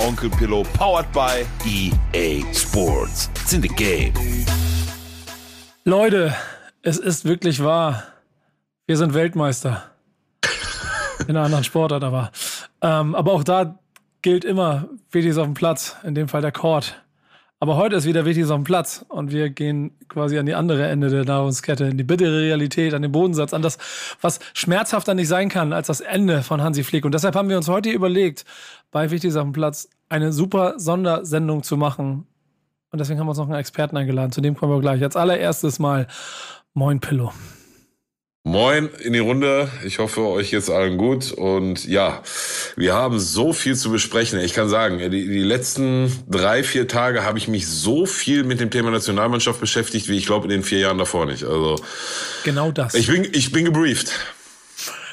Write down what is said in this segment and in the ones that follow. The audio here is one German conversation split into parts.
Onkel Pillow, powered by EA Sports. It's in the game. Leute, es ist wirklich wahr. Wir sind Weltmeister. In einer anderen Sportart aber. Ähm, aber auch da gilt immer, wichtig ist auf dem Platz, in dem Fall der Court. Aber heute ist wieder wichtig ist auf dem Platz und wir gehen quasi an die andere Ende der Nahrungskette, in die bittere Realität, an den Bodensatz, an das, was schmerzhafter nicht sein kann als das Ende von Hansi Flick. Und deshalb haben wir uns heute überlegt, bei Wichtig auf dem Platz eine super Sondersendung zu machen. Und deswegen haben wir uns noch einen Experten eingeladen. Zu dem kommen wir gleich. Als allererstes mal Moin Pillow. Moin in die Runde. Ich hoffe, euch geht's allen gut. Und ja, wir haben so viel zu besprechen. Ich kann sagen, die, die letzten drei, vier Tage habe ich mich so viel mit dem Thema Nationalmannschaft beschäftigt, wie ich glaube in den vier Jahren davor nicht. Also genau das. Ich bin, ich bin gebrieft.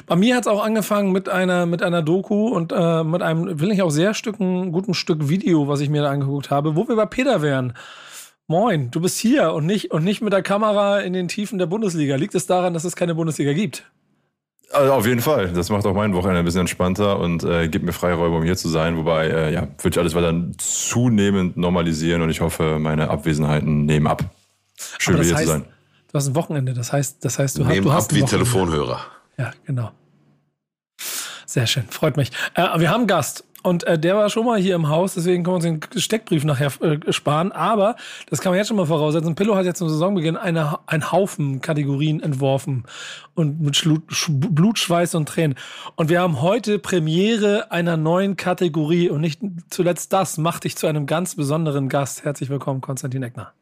Bei mir hat es auch angefangen mit einer, mit einer Doku und äh, mit einem, will ich auch sehr Stücken, guten Stück Video, was ich mir da angeguckt habe, wo wir bei Peter wären. Moin, du bist hier und nicht, und nicht mit der Kamera in den Tiefen der Bundesliga. Liegt es daran, dass es keine Bundesliga gibt? Also auf jeden Fall. Das macht auch mein Wochenende ein bisschen entspannter und äh, gibt mir Freiräume, um hier zu sein. Wobei, äh, ja, wird ich alles weiter zunehmend normalisieren und ich hoffe, meine Abwesenheiten nehmen ab. Schön, hier heißt, zu sein. Du hast ein Wochenende, das heißt, das heißt, du, nehmen hast, du hast ab wie Telefonhörer. Ja, genau. Sehr schön, freut mich. Äh, wir haben Gast und äh, der war schon mal hier im Haus, deswegen können wir uns den Steckbrief nachher äh, sparen. Aber, das kann man jetzt schon mal voraussetzen, Pillow hat jetzt zum Saisonbeginn eine, einen Haufen Kategorien entworfen. Und mit Schlu Blut, Schweiß und Tränen. Und wir haben heute Premiere einer neuen Kategorie. Und nicht zuletzt das macht dich zu einem ganz besonderen Gast. Herzlich willkommen, Konstantin Eckner.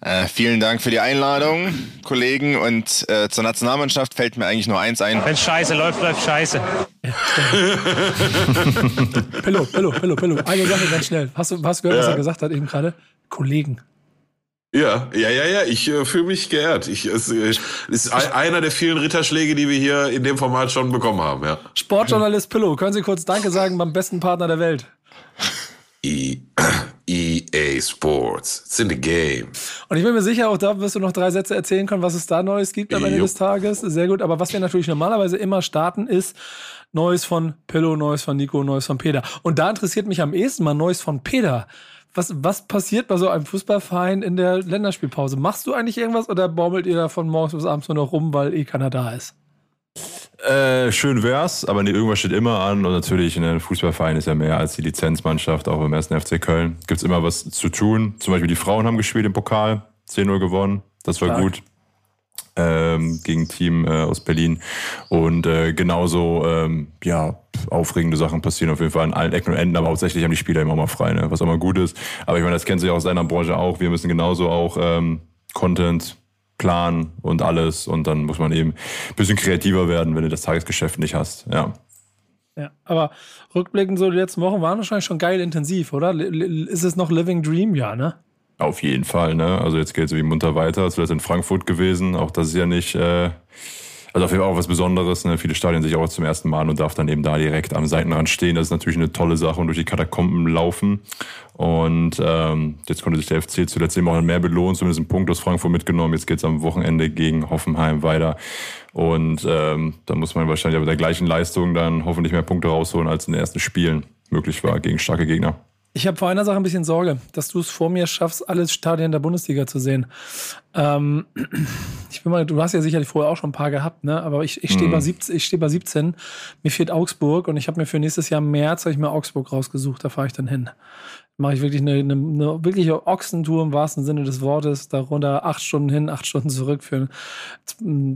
Äh, vielen Dank für die Einladung, Kollegen. Und äh, zur Nationalmannschaft fällt mir eigentlich nur eins ein. Wenn Scheiße läuft, läuft Scheiße. Pillow, Pillow, Pillow, Pillow. Eine Sache ganz schnell. Hast du, hast du gehört, ja. was er gesagt hat eben gerade? Kollegen. Ja, ja, ja, ja. Ich äh, fühle mich geehrt. Ich, es äh, ist einer der vielen Ritterschläge, die wir hier in dem Format schon bekommen haben. Ja. Sportjournalist Pillow, können Sie kurz Danke sagen beim besten Partner der Welt? EA Sports. It's in the game. Und ich bin mir sicher, auch da wirst du noch drei Sätze erzählen können, was es da Neues gibt am Ende Jupp. des Tages. Sehr gut. Aber was wir natürlich normalerweise immer starten, ist Neues von Pillow, Neues von Nico, Neues von Peter. Und da interessiert mich am ehesten mal Neues von Peter. Was, was passiert bei so einem Fußballverein in der Länderspielpause? Machst du eigentlich irgendwas oder baumelt ihr da von morgens bis abends nur noch rum, weil eh keiner da ist? Äh, schön wär's, aber nee, irgendwas steht immer an und natürlich ein Fußballverein ist ja mehr als die Lizenzmannschaft, auch beim ersten FC Köln. Gibt's immer was zu tun. Zum Beispiel die Frauen haben gespielt im Pokal, 10-0 gewonnen, das war Stark. gut. Ähm, gegen Team äh, aus Berlin. Und äh, genauso, ähm, ja, aufregende Sachen passieren auf jeden Fall an allen Ecken und Enden, aber hauptsächlich haben die Spieler immer mal frei, ne? was auch mal gut ist. Aber ich meine, das kennen sie ja aus seiner Branche auch. Wir müssen genauso auch ähm, Content Plan und alles. Und dann muss man eben ein bisschen kreativer werden, wenn du das Tagesgeschäft nicht hast. Ja. Ja, aber rückblickend so die letzten Wochen waren wahrscheinlich schon geil intensiv, oder? Ist es noch Living Dream, ja, ne? Auf jeden Fall, ne? Also jetzt geht es wie munter weiter. Zuletzt in Frankfurt gewesen. Auch das ist ja nicht, äh, also auf jeden Fall auch was Besonderes. Ne? Viele Stadien sich auch zum ersten Mal und darf dann eben da direkt am Seitenrand stehen. Das ist natürlich eine tolle Sache und durch die Katakomben laufen. Und ähm, jetzt konnte sich der FC zuletzt eben auch mehr belohnen, zumindest einen Punkt aus Frankfurt mitgenommen. Jetzt geht es am Wochenende gegen Hoffenheim weiter. Und ähm, da muss man wahrscheinlich aber der gleichen Leistung dann hoffentlich mehr Punkte rausholen, als in den ersten Spielen möglich war gegen starke Gegner. Ich habe vor einer Sache ein bisschen Sorge, dass du es vor mir schaffst, alle Stadien der Bundesliga zu sehen. Ähm, ich bin mal, du hast ja sicherlich vorher auch schon ein paar gehabt, ne? Aber ich, ich stehe mhm. bei, 17, ich steh bei 17. Mir fehlt Augsburg und ich habe mir für nächstes Jahr März ich mir Augsburg rausgesucht. Da fahre ich dann hin. Mache ich wirklich eine, eine, eine wirkliche Ochsentour im wahrsten Sinne des Wortes. Darunter acht Stunden hin, acht Stunden zurück für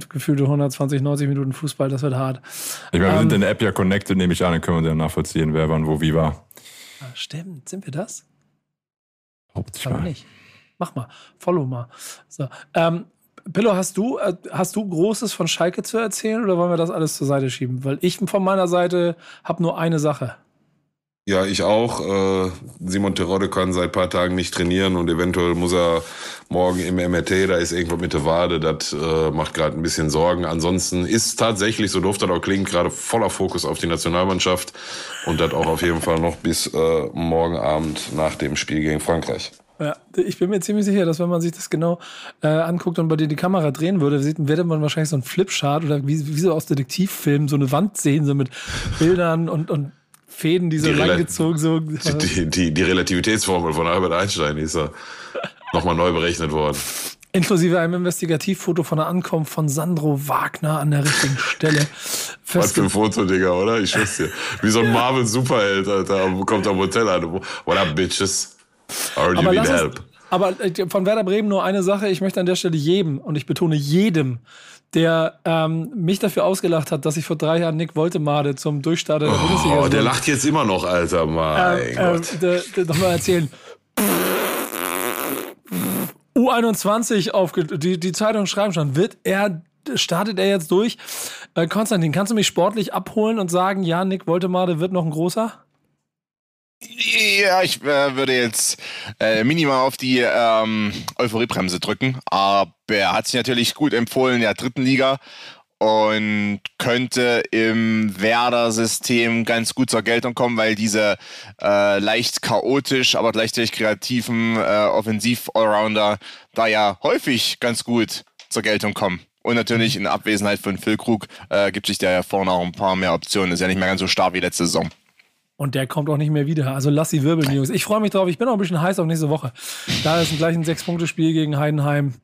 gefühlte 120, 90 Minuten Fußball. Das wird hart. Ich meine, wir ähm, sind in der App ja connected, nehme ich an, dann können wir dann nachvollziehen, wer wann wo wie war. Ah, stimmt, sind wir das? Hauptsächlich mal. nicht. Mach mal, follow mal. So, ähm, Pillow, hast du, äh, hast du Großes von Schalke zu erzählen oder wollen wir das alles zur Seite schieben? Weil ich von meiner Seite habe nur eine Sache. Ja, ich auch. Äh, Simon Terodde kann seit paar Tagen nicht trainieren und eventuell muss er, morgen im MRT, da ist irgendwas mit der Wade, das äh, macht gerade ein bisschen Sorgen. Ansonsten ist tatsächlich, so doof das auch klingt, gerade voller Fokus auf die Nationalmannschaft und das auch auf jeden Fall noch bis äh, morgen Abend nach dem Spiel gegen Frankreich. Ja, ich bin mir ziemlich sicher, dass wenn man sich das genau äh, anguckt und bei dir die Kamera drehen würde, sieht, würde man wahrscheinlich so ein Flipchart oder wie, wie so aus Detektivfilmen so eine Wand sehen, so mit Bildern und, und Fäden, die so Die langgezogen so. Die, die, die Relativitätsformel von Albert Einstein ist ja nochmal neu berechnet worden. Inklusive einem Investigativfoto von der Ankunft von Sandro Wagner an der richtigen Stelle. Was für ein Foto, Digga, oder? Ich schwör's dir. Wie so ein Marvel-Superheld, Alter. Kommt am Hotel an. What up, bitches? I already aber, need help. aber äh, von Werder Bremen nur eine Sache. Ich möchte an der Stelle jedem, und ich betone jedem, der ähm, mich dafür ausgelacht hat, dass ich vor drei Jahren Nick Woltemade zum Durchstarter der Bundesliga Oh, der lacht jetzt immer noch, Alter. Mein ähm, ähm, Gott. der, der, noch mal erzählen. U21 aufge die, die Zeitung schreiben schon, wird er, startet er jetzt durch? Äh, Konstantin, kannst du mich sportlich abholen und sagen, ja, Nick Woltemade wird noch ein großer? Ja, ich äh, würde jetzt äh, minimal auf die ähm, Euphoriebremse drücken, aber er hat sich natürlich gut empfohlen in der dritten Liga und könnte im Werder-System ganz gut zur Geltung kommen, weil diese äh, leicht chaotisch, aber gleichzeitig kreativen äh, Offensiv-Allrounder da ja häufig ganz gut zur Geltung kommen. Und natürlich in Abwesenheit von Phil Krug äh, gibt sich da ja vorne auch ein paar mehr Optionen. Ist ja nicht mehr ganz so stark wie letzte Saison. Und der kommt auch nicht mehr wieder. Also lass sie wirbeln, Jungs. Ich freue mich drauf. Ich bin auch ein bisschen heiß auf nächste Woche. Da ist gleich ein Sechs-Punkte-Spiel gegen Heidenheim.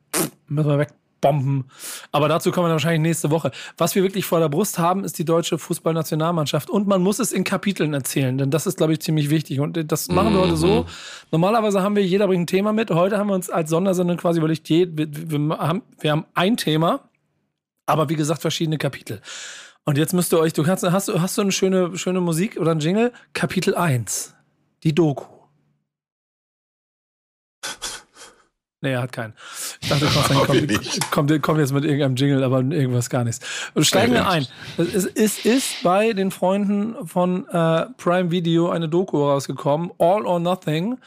Müssen wir wegbomben. Aber dazu kommen wir wahrscheinlich nächste Woche. Was wir wirklich vor der Brust haben, ist die deutsche Fußballnationalmannschaft. Und man muss es in Kapiteln erzählen, denn das ist, glaube ich, ziemlich wichtig. Und das machen wir heute so. Normalerweise haben wir, jeder bringt ein Thema mit. Heute haben wir uns als Sondersendung quasi überlegt, je- wir, haben, wir haben ein Thema, aber wie gesagt, verschiedene Kapitel. Und jetzt müsst ihr euch, du kannst, hast, du- hast du eine schöne, schöne Musik oder ein Jingle? Kapitel 1. Die Doku. Nee, er hat keinen. Ich dachte, kommt, kommt, kommt jetzt mit irgendeinem Jingle, aber irgendwas gar nichts. Und steigen wir ein. Es ist, ist bei den Freunden von äh, Prime Video eine Doku rausgekommen, All or Nothing.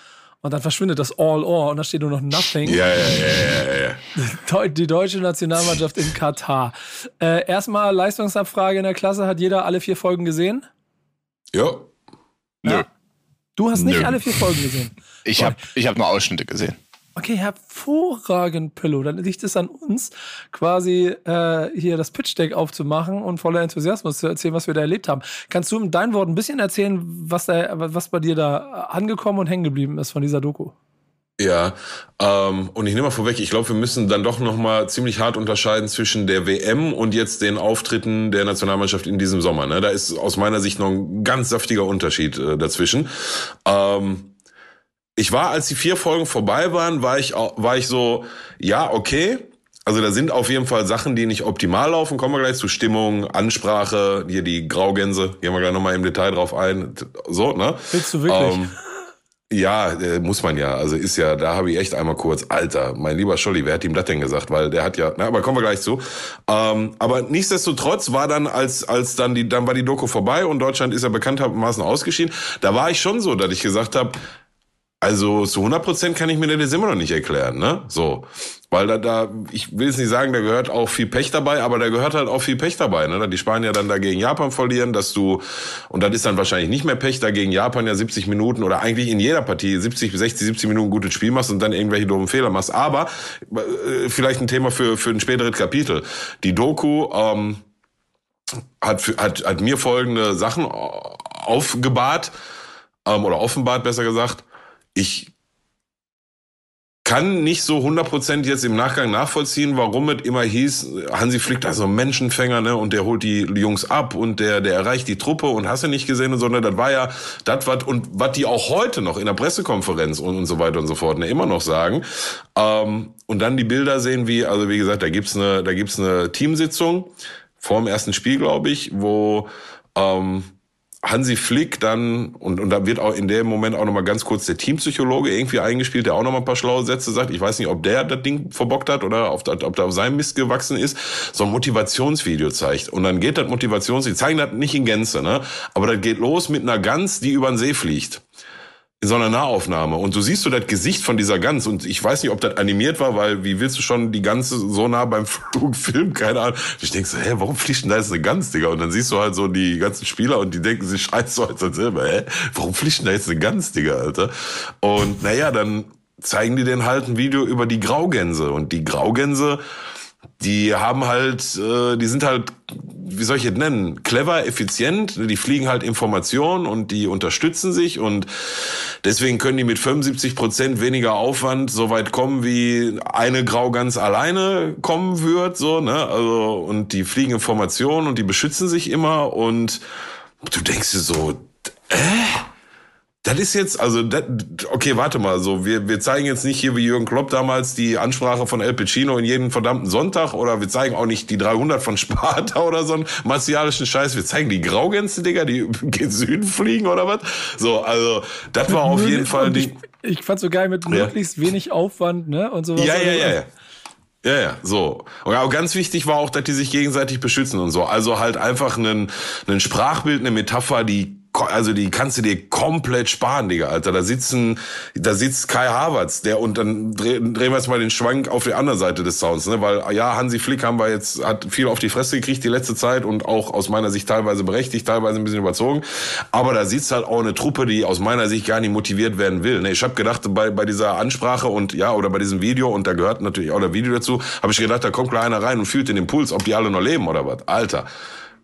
Und dann verschwindet das All or und da steht nur noch Nothing. Ja, ja, ja, ja, ja. Die deutsche Nationalmannschaft in Katar. Äh, erstmal Leistungsabfrage in der Klasse. Hat jeder alle vier Folgen gesehen? Ja. Nö. Du hast nicht Nö. alle vier Folgen gesehen. Ich habe ich hab nur Ausschnitte gesehen. Okay, hervorragend, Pillow. Dann liegt es an uns, quasi äh, hier das Pitch-Deck aufzumachen und voller Enthusiasmus zu erzählen, was wir da erlebt haben. Kannst du mit deinen Worten ein bisschen erzählen, was, da, was bei dir da angekommen und hängen geblieben ist von dieser Doku? Ja, ähm, und ich nehme mal vorweg, ich glaube, wir müssen dann doch nochmal ziemlich hart unterscheiden zwischen der WM und jetzt den Auftritten der Nationalmannschaft in diesem Sommer. Ne? Da ist aus meiner Sicht noch ein ganz saftiger Unterschied äh, dazwischen. Ähm, ich war, als die vier Folgen vorbei waren, war ich, war ich so, ja, okay. Also da sind auf jeden Fall Sachen, die nicht optimal laufen. Kommen wir gleich zu Stimmung, Ansprache, hier die Graugänse, gehen wir gleich nochmal im Detail drauf ein. So, ne? Willst du wirklich? Ähm, ja, äh, muss man ja. Also ist ja, da habe ich echt einmal kurz, Alter, mein lieber Scholli, wer hat ihm das denn gesagt? Weil der hat ja, na, aber kommen wir gleich zu. Ähm, aber nichtsdestotrotz war dann, als, als dann die, dann war die Doku vorbei und Deutschland ist ja bekanntermaßen ausgeschieden, da war ich schon so, dass ich gesagt habe, also zu 100 Prozent kann ich mir das immer noch nicht erklären, ne? So, weil da, da, ich will jetzt nicht sagen, da gehört auch viel Pech dabei, aber da gehört halt auch viel Pech dabei, ne? Die Spanier dann da gegen Japan verlieren, dass du und das ist dann wahrscheinlich nicht mehr Pech, da gegen Japan ja 70 Minuten oder eigentlich in jeder Partie 70, 60, 70 Minuten gutes Spiel machst und dann irgendwelche doofen Fehler machst. Aber äh, vielleicht ein Thema für für ein späteres Kapitel. Die Doku ähm, hat, hat, hat mir folgende Sachen aufgebahrt ähm, oder offenbart besser gesagt. Ich kann nicht so 100% jetzt im Nachgang nachvollziehen, warum es immer hieß, Hansi Flick, also Menschenfänger, ne, und der holt die Jungs ab und der, der erreicht die Truppe und hast du nicht gesehen und so, ne, das war ja das, was, und was die auch heute noch in der Pressekonferenz und, und so weiter und so fort, ne, immer noch sagen. Ähm, und dann die Bilder sehen, wie, also wie gesagt, da gibt's eine, da gibt's eine Teamsitzung vor dem ersten Spiel, glaube ich, wo, ähm, Hansi Flick dann, und, und da wird auch in dem Moment auch nochmal ganz kurz der Teampsychologe irgendwie eingespielt, der auch nochmal ein paar schlaue Sätze sagt. Ich weiß nicht, ob der das Ding verbockt hat oder auf, ob da auf seinem Mist gewachsen ist, so ein Motivationsvideo zeigt. Und dann geht das Motivationsvideo, zeigen das nicht in Gänze, ne? Aber das geht los mit einer Gans, die über den See fliegt. In so einer Nahaufnahme und du siehst so das Gesicht von dieser Gans und ich weiß nicht, ob das animiert war, weil wie willst du schon die Ganze so nah beim Flug filmen? Keine Ahnung. Ich denk so, hä, warum fliegt denn da jetzt eine Gans, Digga? Und dann siehst du halt so die ganzen Spieler und die denken sich scheiße so als selber, hä, warum fliegt denn da jetzt eine Gans, Digga, Alter? Und naja, dann zeigen die denen halt ein Video über die Graugänse und die Graugänse, die haben halt, äh, die sind halt, wie soll ich es nennen, clever, effizient, die fliegen halt Informationen und die unterstützen sich und deswegen können die mit 75 Prozent weniger Aufwand so weit kommen, wie eine Graugans alleine kommen wird, so, ne, also, und die fliegen Informationen und die beschützen sich immer und du denkst dir so, äh? Das ist jetzt, also, das, okay, warte mal, so, wir, wir zeigen jetzt nicht hier wie Jürgen Klopp damals die Ansprache von El Pacino in jeden verdammten Sonntag oder wir zeigen auch nicht die 300 von Sparta oder so einen martialischen Scheiß. Wir zeigen die Graugänse, Digga, die gen Süden fliegen oder was? So, also, das war auf jeden Fall die. Ich, ich fand so geil mit möglichst ja. wenig Aufwand, ne, und sowas. Ja, ja, ja, ja. Ja, ja, so. Und auch ganz wichtig war auch, dass die sich gegenseitig beschützen und so. Also halt einfach ein, ein Sprachbild, eine Metapher, die also die kannst du dir komplett sparen, Digga, Alter. Da sitzen, da sitzt Kai Havertz, der und dann drehen wir jetzt mal den Schwank auf die andere Seite des Sounds, ne? Weil ja, Hansi Flick haben wir jetzt hat viel auf die Fresse gekriegt die letzte Zeit und auch aus meiner Sicht teilweise berechtigt, teilweise ein bisschen überzogen. Aber da sitzt halt auch eine Truppe, die aus meiner Sicht gar nicht motiviert werden will. Ne? Ich habe gedacht bei bei dieser Ansprache und ja oder bei diesem Video und da gehört natürlich auch der Video dazu, habe ich gedacht, da kommt gleich einer rein und fühlt den Impuls, ob die alle noch leben oder was. Alter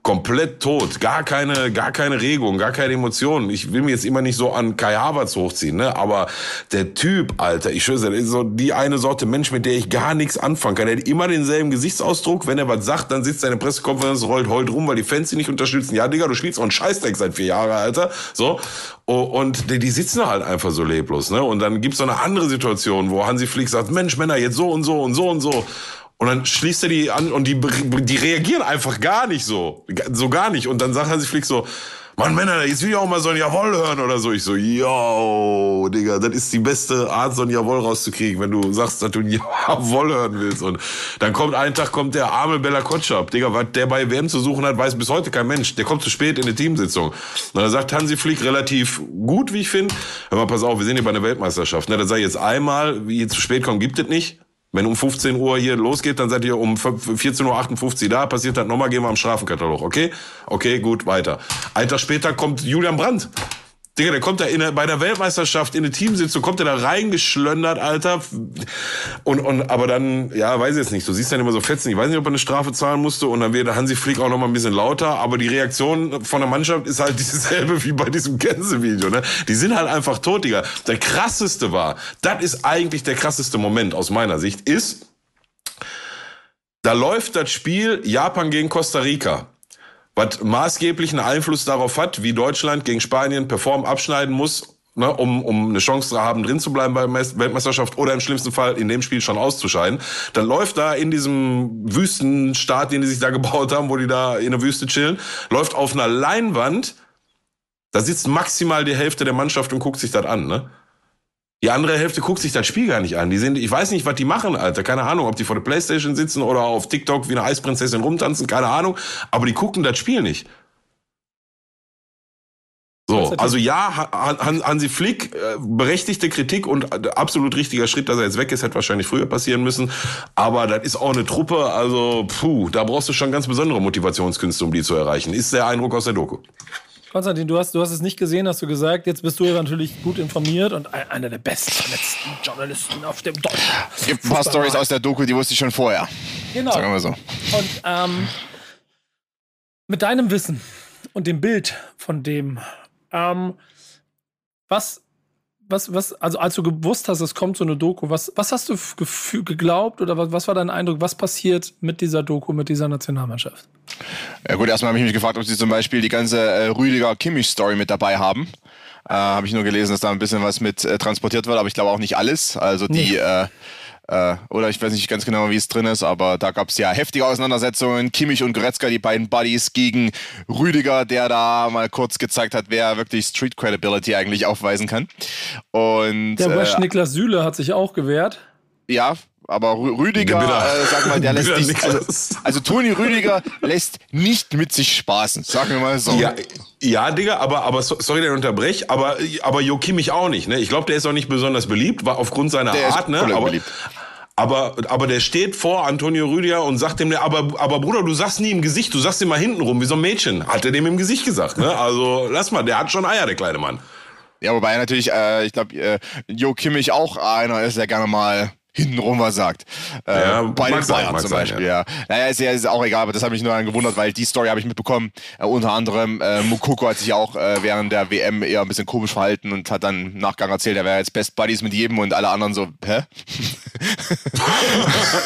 komplett tot, gar keine, gar keine Regung, gar keine Emotionen. Ich will mir jetzt immer nicht so an Kai Havertz hochziehen, ne? Aber der Typ, Alter, ich schwöre, ist so die eine Sorte Mensch, mit der ich gar nichts anfangen kann. Er hat immer denselben Gesichtsausdruck. Wenn er was sagt, dann sitzt seine Pressekonferenz, rollt heult rum, weil die Fans ihn nicht unterstützen. Ja, Digga, du spielst auch einen Scheißdreck seit vier Jahren, Alter. So. Und die, die sitzen halt einfach so leblos, ne? Und dann gibt's so eine andere Situation, wo Hansi Flick sagt, Mensch, Männer, jetzt so und so und so und so. Und dann schließt er die an und die, die reagieren einfach gar nicht so. So gar nicht. Und dann sagt sich Flick so, Mann, Männer, jetzt will ich auch mal so ein Jawohl hören oder so. Ich so, yo, Digga, das ist die beste Art, so ein Jawohl rauszukriegen, wenn du sagst, dass du ein Jawohl hören willst. Und dann kommt einen Tag, kommt der arme Bella Kotschap. Digga, was der bei WM zu suchen hat, weiß bis heute kein Mensch. Der kommt zu spät in die Teamsitzung. Und dann sagt Hansi Flick relativ gut, wie ich finde. Hör mal, pass auf, wir sind hier bei einer Weltmeisterschaft. Ne, sag ich jetzt einmal, wie ihr zu spät kommt, gibt es nicht. Wenn um 15 Uhr hier losgeht, dann seid ihr um 14.58 Uhr da, passiert das nochmal, gehen wir am Strafenkatalog, okay? Okay, gut, weiter. Ein Tag später kommt Julian Brandt. Digga, der kommt da in der, bei der Weltmeisterschaft in eine Teamsitzung, kommt der da reingeschlöndert, Alter. Und, und, aber dann, ja, weiß ich jetzt nicht. Du siehst dann immer so Fetzen. Ich weiß nicht, ob er eine Strafe zahlen musste. Und dann wird der Hansi Flick auch noch mal ein bisschen lauter. Aber die Reaktion von der Mannschaft ist halt dieselbe wie bei diesem Gänsevideo, ne? Die sind halt einfach tot, Digga. Der krasseste war, das ist eigentlich der krasseste Moment aus meiner Sicht, ist, da läuft das Spiel Japan gegen Costa Rica was maßgeblichen Einfluss darauf hat, wie Deutschland gegen Spanien perform abschneiden muss, ne, um, um eine Chance zu haben, drin zu bleiben bei der Weltmeisterschaft oder im schlimmsten Fall in dem Spiel schon auszuscheiden. Dann läuft da in diesem Wüstenstaat, den die sich da gebaut haben, wo die da in der Wüste chillen, läuft auf einer Leinwand, da sitzt maximal die Hälfte der Mannschaft und guckt sich das an, ne? Die andere Hälfte guckt sich das Spiel gar nicht an. Die sind, ich weiß nicht, was die machen, Alter. Keine Ahnung, ob die vor der Playstation sitzen oder auf TikTok wie eine Eisprinzessin rumtanzen, keine Ahnung. Aber die gucken das Spiel nicht. So, also ja, Hansi Flick, äh, berechtigte Kritik und äh, absolut richtiger Schritt, dass er jetzt weg ist, hätte wahrscheinlich früher passieren müssen. Aber das ist auch eine Truppe, also puh, da brauchst du schon ganz besondere Motivationskünste, um die zu erreichen. Ist der Eindruck aus der Doku. Konstantin, du hast, du hast es nicht gesehen, hast du gesagt. Jetzt bist du ja natürlich gut informiert und einer der besten letzten Journalisten auf dem Deutschen. Es gibt ein paar Stories aus der Doku, die wusste ich schon vorher. Genau. Sagen wir so. Und ähm, mit deinem Wissen und dem Bild von dem, ähm, was was, was, also als du gewusst hast, es kommt so eine Doku, was, was hast du geglaubt oder was, was war dein Eindruck, was passiert mit dieser Doku, mit dieser Nationalmannschaft? Ja gut, erstmal habe ich mich gefragt, ob sie zum Beispiel die ganze äh, Rüdiger-Kimmich-Story mit dabei haben. Äh, habe ich nur gelesen, dass da ein bisschen was mit äh, transportiert wird, aber ich glaube auch nicht alles. Also die, nee. äh, äh, oder ich weiß nicht ganz genau, wie es drin ist, aber da gab es ja heftige Auseinandersetzungen. Kimmich und Goretzka, die beiden Buddies gegen Rüdiger, der da mal kurz gezeigt hat, wer wirklich Street Credibility eigentlich aufweisen kann. Und, der West äh, Niklas Süle hat sich auch gewehrt. Ja, aber Rüdiger, äh, sag mal, der lässt nicht, also, also Toni Rüdiger lässt nicht mit sich spaßen, sagen wir mal so. Ja, ja Digga, aber, aber sorry, der unterbrech, aber, aber Jo Kimmich auch nicht, ne? Ich glaube, der ist auch nicht besonders beliebt, war aufgrund seiner der Art, ne? Aber, beliebt. Aber, aber der steht vor Antonio Rüdiger und sagt dem, aber, aber Bruder, du sagst nie im Gesicht, du sagst immer hinten rum, wie so ein Mädchen. Hat er dem im Gesicht gesagt, ne? Also, lass mal, der hat schon Eier, der kleine Mann. Ja, wobei natürlich, äh, ich glaube, äh, Jo Kimmich auch einer ist, der gerne mal hintenrum was sagt. Äh, ja, bei den Bayern zum Beispiel, ja. ja. Naja, ist ja ist auch egal, aber das hat mich nur gewundert, weil die Story habe ich mitbekommen. Äh, unter anderem äh, Mukoko hat sich auch äh, während der WM eher ein bisschen komisch verhalten und hat dann im Nachgang erzählt, er wäre jetzt Best Buddies mit jedem und alle anderen so, hä?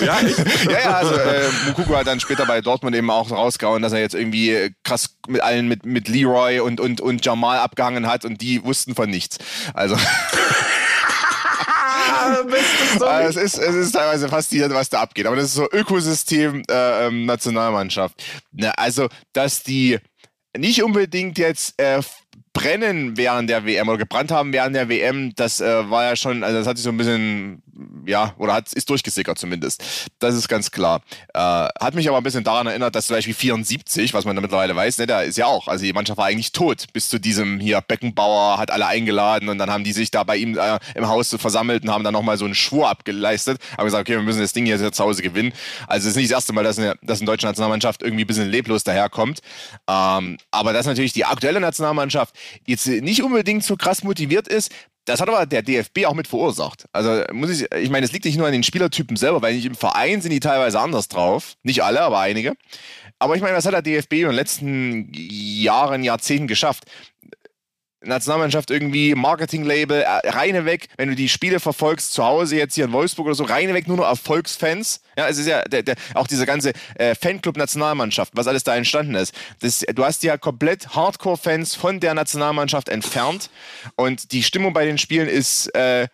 ja, ja, ja, also äh, Mukoko hat dann später bei Dortmund eben auch rausgehauen, dass er jetzt irgendwie krass mit allen, mit, mit Leroy und, und, und Jamal abgehangen hat und die wussten von nichts. Also es, ist, es ist teilweise faszinierend, was da abgeht. Aber das ist so Ökosystem äh, ähm, Nationalmannschaft. Ne, also, dass die nicht unbedingt jetzt äh, brennen während der WM oder gebrannt haben während der WM, das äh, war ja schon, also das hat sich so ein bisschen, ja, oder hat, ist durchgesickert zumindest. Das ist ganz klar. Äh, hat mich aber ein bisschen daran erinnert, dass zum Beispiel 74, was man da mittlerweile weiß, ne, da ist ja auch, also die Mannschaft war eigentlich tot bis zu diesem hier Beckenbauer hat alle eingeladen und dann haben die sich da bei ihm äh, im Haus versammelt und haben dann nochmal so einen Schwur abgeleistet, haben gesagt, okay, wir müssen das Ding jetzt zu Hause gewinnen. Also es ist nicht das erste Mal, dass eine, dass eine deutsche Nationalmannschaft irgendwie ein bisschen leblos daherkommt. Ähm, aber das ist natürlich die aktuelle Nationalmannschaft, jetzt nicht unbedingt so krass motiviert ist, das hat aber der DFB auch mit verursacht. Also muss ich, ich meine, es liegt nicht nur an den Spielertypen selber, weil im Verein sind die teilweise anders drauf. Nicht alle, aber einige. Aber ich meine, was hat der DFB in den letzten Jahren, Jahrzehnten geschafft? Nationalmannschaft irgendwie, Marketing-Label, äh, reine weg, wenn du die Spiele verfolgst, zu Hause jetzt hier in Wolfsburg oder so, reine weg nur noch Erfolgsfans. Ja, es ist ja der, der, auch diese ganze äh, Fanclub-Nationalmannschaft, was alles da entstanden ist. Das, du hast ja komplett Hardcore-Fans von der Nationalmannschaft entfernt und die Stimmung bei den Spielen ist äh,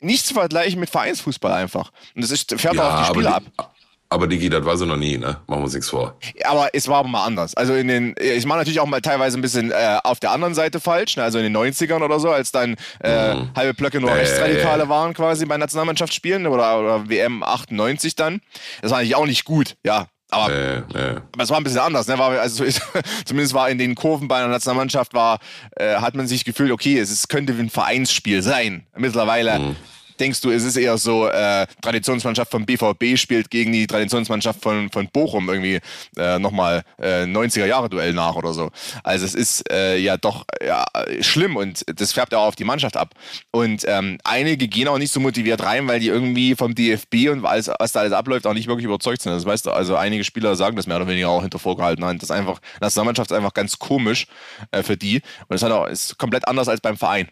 nicht zu vergleichen mit Vereinsfußball einfach. Und das ist, fährt ja, auch auf die Spiele ab. Aber Digi, das war sie noch nie, ne? Machen wir uns nichts vor. Aber es war aber mal anders. Also in den, ich mache natürlich auch mal teilweise ein bisschen äh, auf der anderen Seite falsch, ne? also in den 90ern oder so, als dann äh, mhm. halbe Blöcke nur äh, Rechtsradikale waren quasi bei Nationalmannschaftsspielen oder, oder WM 98 dann. Das war eigentlich auch nicht gut, ja. Aber, äh, äh. aber es war ein bisschen anders. Ne? War, also, zumindest war in den Kurven bei einer Nationalmannschaft war, äh, hat man sich gefühlt, okay, es ist, könnte ein Vereinsspiel sein. Mittlerweile mhm denkst du, es ist eher so, äh, Traditionsmannschaft von BVB spielt gegen die Traditionsmannschaft von, von Bochum irgendwie äh, nochmal äh, 90er-Jahre-Duell nach oder so. Also es ist äh, ja doch ja, schlimm und das färbt auch auf die Mannschaft ab. Und ähm, einige gehen auch nicht so motiviert rein, weil die irgendwie vom DFB und alles, was da alles abläuft, auch nicht wirklich überzeugt sind. Das weißt du, also einige Spieler sagen das mehr oder weniger auch hinter vorgehaltener Hand. Das ist einfach, das Mannschaft ist einfach ganz komisch äh, für die. Und es ist komplett anders als beim Verein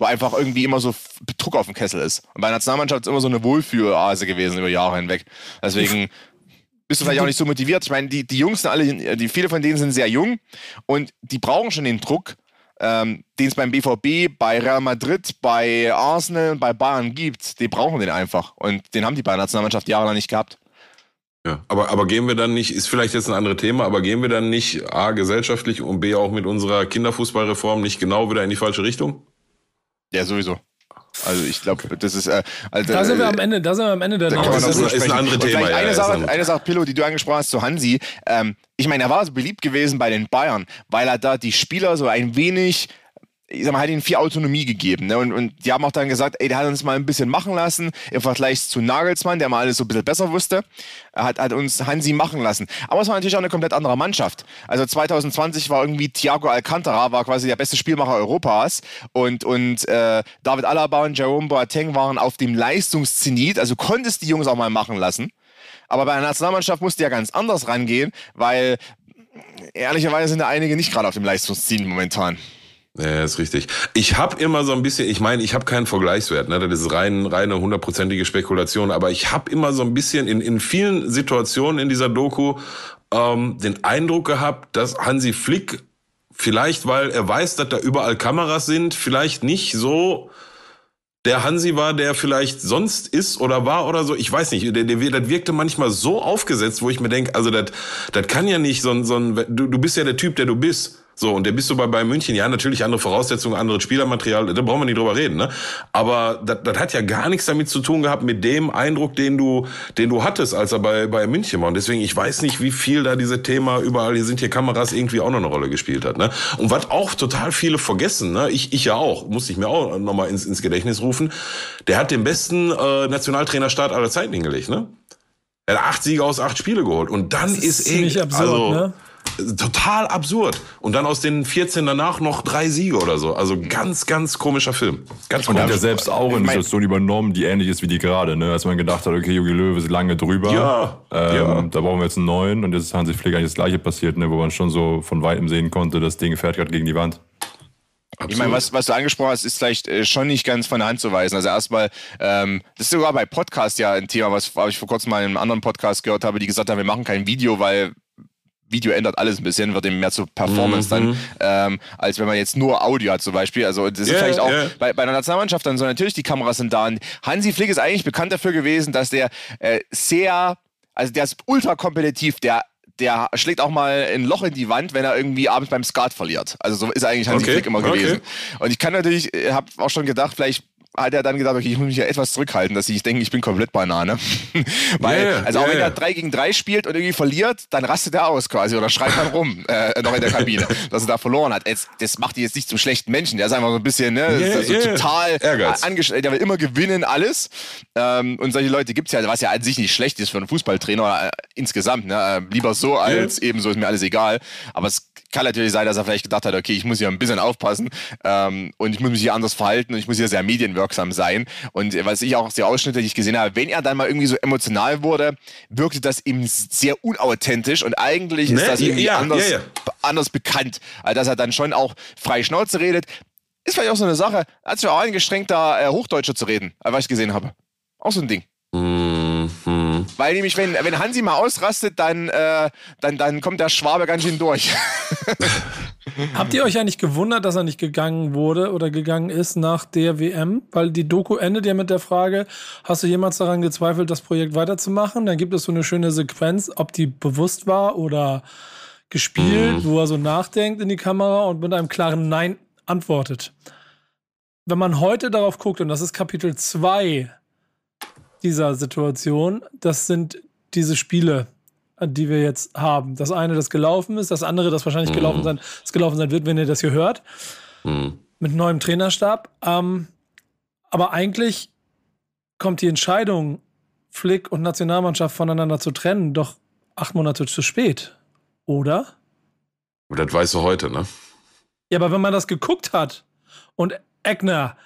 wo einfach irgendwie immer so Druck auf dem Kessel ist. Und bei der Nationalmannschaft ist immer so eine Wohlfühlase gewesen über Jahre hinweg. Deswegen bist du vielleicht auch nicht so motiviert. Ich meine, die, die Jungs sind alle, die, viele von denen sind sehr jung und die brauchen schon den Druck, ähm, den es beim BVB, bei Real Madrid, bei Arsenal und bei Bayern gibt. Die brauchen den einfach. Und den haben die bei der Nationalmannschaft jahrelang nicht gehabt. Ja, aber, aber gehen wir dann nicht, ist vielleicht jetzt ein anderes Thema, aber gehen wir dann nicht A, gesellschaftlich und B, auch mit unserer Kinderfußballreform nicht genau wieder in die falsche Richtung? Ja, sowieso. Also ich glaube, das ist äh, also, da sind wir am Ende, da sind wir am Ende der da das ist, ist ein anderes Thema. Ja, eine, Sache, eine Sache, Pillow, die du angesprochen hast zu Hansi. Ähm, ich meine, er war so beliebt gewesen bei den Bayern, weil er da die Spieler so ein wenig ich sag mal, hat ihnen viel Autonomie gegeben. Ne? Und, und die haben auch dann gesagt, ey, der hat uns mal ein bisschen machen lassen, im Vergleich zu Nagelsmann, der mal alles so ein bisschen besser wusste, hat, hat uns Hansi machen lassen. Aber es war natürlich auch eine komplett andere Mannschaft. Also 2020 war irgendwie Thiago Alcantara, war quasi der beste Spielmacher Europas und, und äh, David Alaba und Jerome Boateng waren auf dem Leistungszenit, also konntest die Jungs auch mal machen lassen. Aber bei der Nationalmannschaft musste ja ganz anders rangehen, weil ehrlicherweise sind da einige nicht gerade auf dem Leistungszenit momentan. Ja, ist richtig. Ich habe immer so ein bisschen, ich meine, ich habe keinen Vergleichswert, ne? das ist rein, reine hundertprozentige Spekulation, aber ich habe immer so ein bisschen in, in vielen Situationen in dieser Doku ähm, den Eindruck gehabt, dass Hansi Flick vielleicht, weil er weiß, dass da überall Kameras sind, vielleicht nicht so der Hansi war, der vielleicht sonst ist oder war oder so. Ich weiß nicht, der, der, das wirkte manchmal so aufgesetzt, wo ich mir denke, also das, das kann ja nicht so ein, so ein du, du bist ja der Typ, der du bist. So, und der bist du bei Bayern München, ja, natürlich andere Voraussetzungen, anderes Spielermaterial, da brauchen wir nicht drüber reden, ne? Aber das, das hat ja gar nichts damit zu tun gehabt mit dem Eindruck, den du, den du hattest, als er bei, bei München war. Und deswegen, ich weiß nicht, wie viel da diese Thema überall, hier sind hier Kameras irgendwie auch noch eine Rolle gespielt hat, ne? Und was auch total viele vergessen, ne? Ich, ich ja auch, musste ich mir auch nochmal ins, ins Gedächtnis rufen. Der hat den besten äh, Nationaltrainerstart aller Zeiten hingelegt, ne? Er hat acht Siege aus acht Spiele geholt. Und dann Das ist, ist ziemlich eh- absurd, also, ne? Total absurd. Und dann aus den 14 danach noch drei Siege oder so. Also ganz, ganz komischer Film. Ganz Und er hat komisch. ja selbst auch eine Situation übernommen, die ähnlich ist wie die gerade, ne? Als man gedacht hat, okay, Jogi Löw ist lange drüber. Ja, Ähm, ja. Da brauchen wir jetzt einen neuen und jetzt ist Hansi Flick eigentlich das gleiche passiert, ne? Wo man schon so von weitem sehen konnte, das Ding fährt gerade gegen die Wand. Ich meine, was, was du angesprochen hast, ist vielleicht äh, schon nicht ganz von der Hand zu weisen. Also erstmal, ähm, das ist sogar bei Podcasts ja ein Thema, was ich vor kurzem mal in einem anderen Podcast gehört habe, die gesagt haben, wir machen kein Video, weil Video ändert alles ein bisschen, wird eben mehr zur Performance dann, ähm, als wenn man jetzt nur Audio hat zum Beispiel. Also das ist Ja, vielleicht auch ja. bei, bei einer Nationalmannschaft dann so, natürlich die Kameras sind da. Und Hansi Flick ist eigentlich bekannt dafür gewesen, dass der äh, sehr, also der ist ultra kompetitiv, der der schlägt auch mal ein Loch in die Wand, wenn er irgendwie abends beim Skat verliert. Also so ist eigentlich Hansi Okay, Flick immer okay. gewesen. Und ich kann natürlich, habe auch schon gedacht, vielleicht hat er dann gedacht, okay, ich muss mich ja etwas zurückhalten, dass ich denke, ich bin komplett Banane. Weil, ja, also auch ja, wenn er 3 gegen 3 spielt und irgendwie verliert, dann rastet er aus quasi oder schreit dann rum, äh, noch in der Kabine, dass er da verloren hat. Jetzt, das macht ihn jetzt nicht zum schlechten Menschen. Der ist einfach so ein bisschen, ne, ist so total angestellt. Der will immer gewinnen, alles. Ähm, und solche Leute gibt's ja, was ja an sich nicht schlecht ist für einen Fußballtrainer äh, insgesamt. Ne? Äh, lieber so als ebenso ist mir alles egal. Aber es kann natürlich sein, dass er vielleicht gedacht hat, okay, ich muss hier ein bisschen aufpassen ähm, und ich muss mich hier anders verhalten und ich muss hier sehr medienwirksam sein. Und äh, was ich auch aus den Ausschnitte, die ich gesehen habe, wenn er dann mal irgendwie so emotional wurde, wirkte das ihm sehr unauthentisch und eigentlich ist Ne? das irgendwie Ja, anders, ja, ja. anders bekannt, also dass er dann schon auch frei Schnauze redet. Ist vielleicht auch so eine Sache, hat sich auch angestrengt, da äh, Hochdeutscher zu reden, äh, was ich gesehen habe. Auch so ein Ding. Mhm. Weil nämlich, wenn, wenn Hansi mal ausrastet, dann, äh, dann, dann kommt der Schwabe ganz schön durch. Habt ihr euch eigentlich gewundert, dass er nicht gegangen wurde oder gegangen ist nach der WM? Weil die Doku endet ja mit der Frage, hast du jemals daran gezweifelt, das Projekt weiterzumachen? Dann gibt es so eine schöne Sequenz, ob die bewusst war oder gespielt, wo er so nachdenkt in die Kamera und mit einem klaren Nein antwortet. Wenn man heute darauf guckt, und das ist Kapitel 2 dieser Situation, das sind diese Spiele, die wir jetzt haben. Das eine, das gelaufen ist, das andere, das wahrscheinlich gelaufen sein, das gelaufen sein wird, wenn ihr das hier hört, Mhm. mit neuem Trainerstab. Ähm, aber eigentlich kommt die Entscheidung, Flick und Nationalmannschaft voneinander zu trennen, doch acht Monate zu spät, oder? Das weißt du heute, ne? Ja, aber wenn man das geguckt hat und Eckner,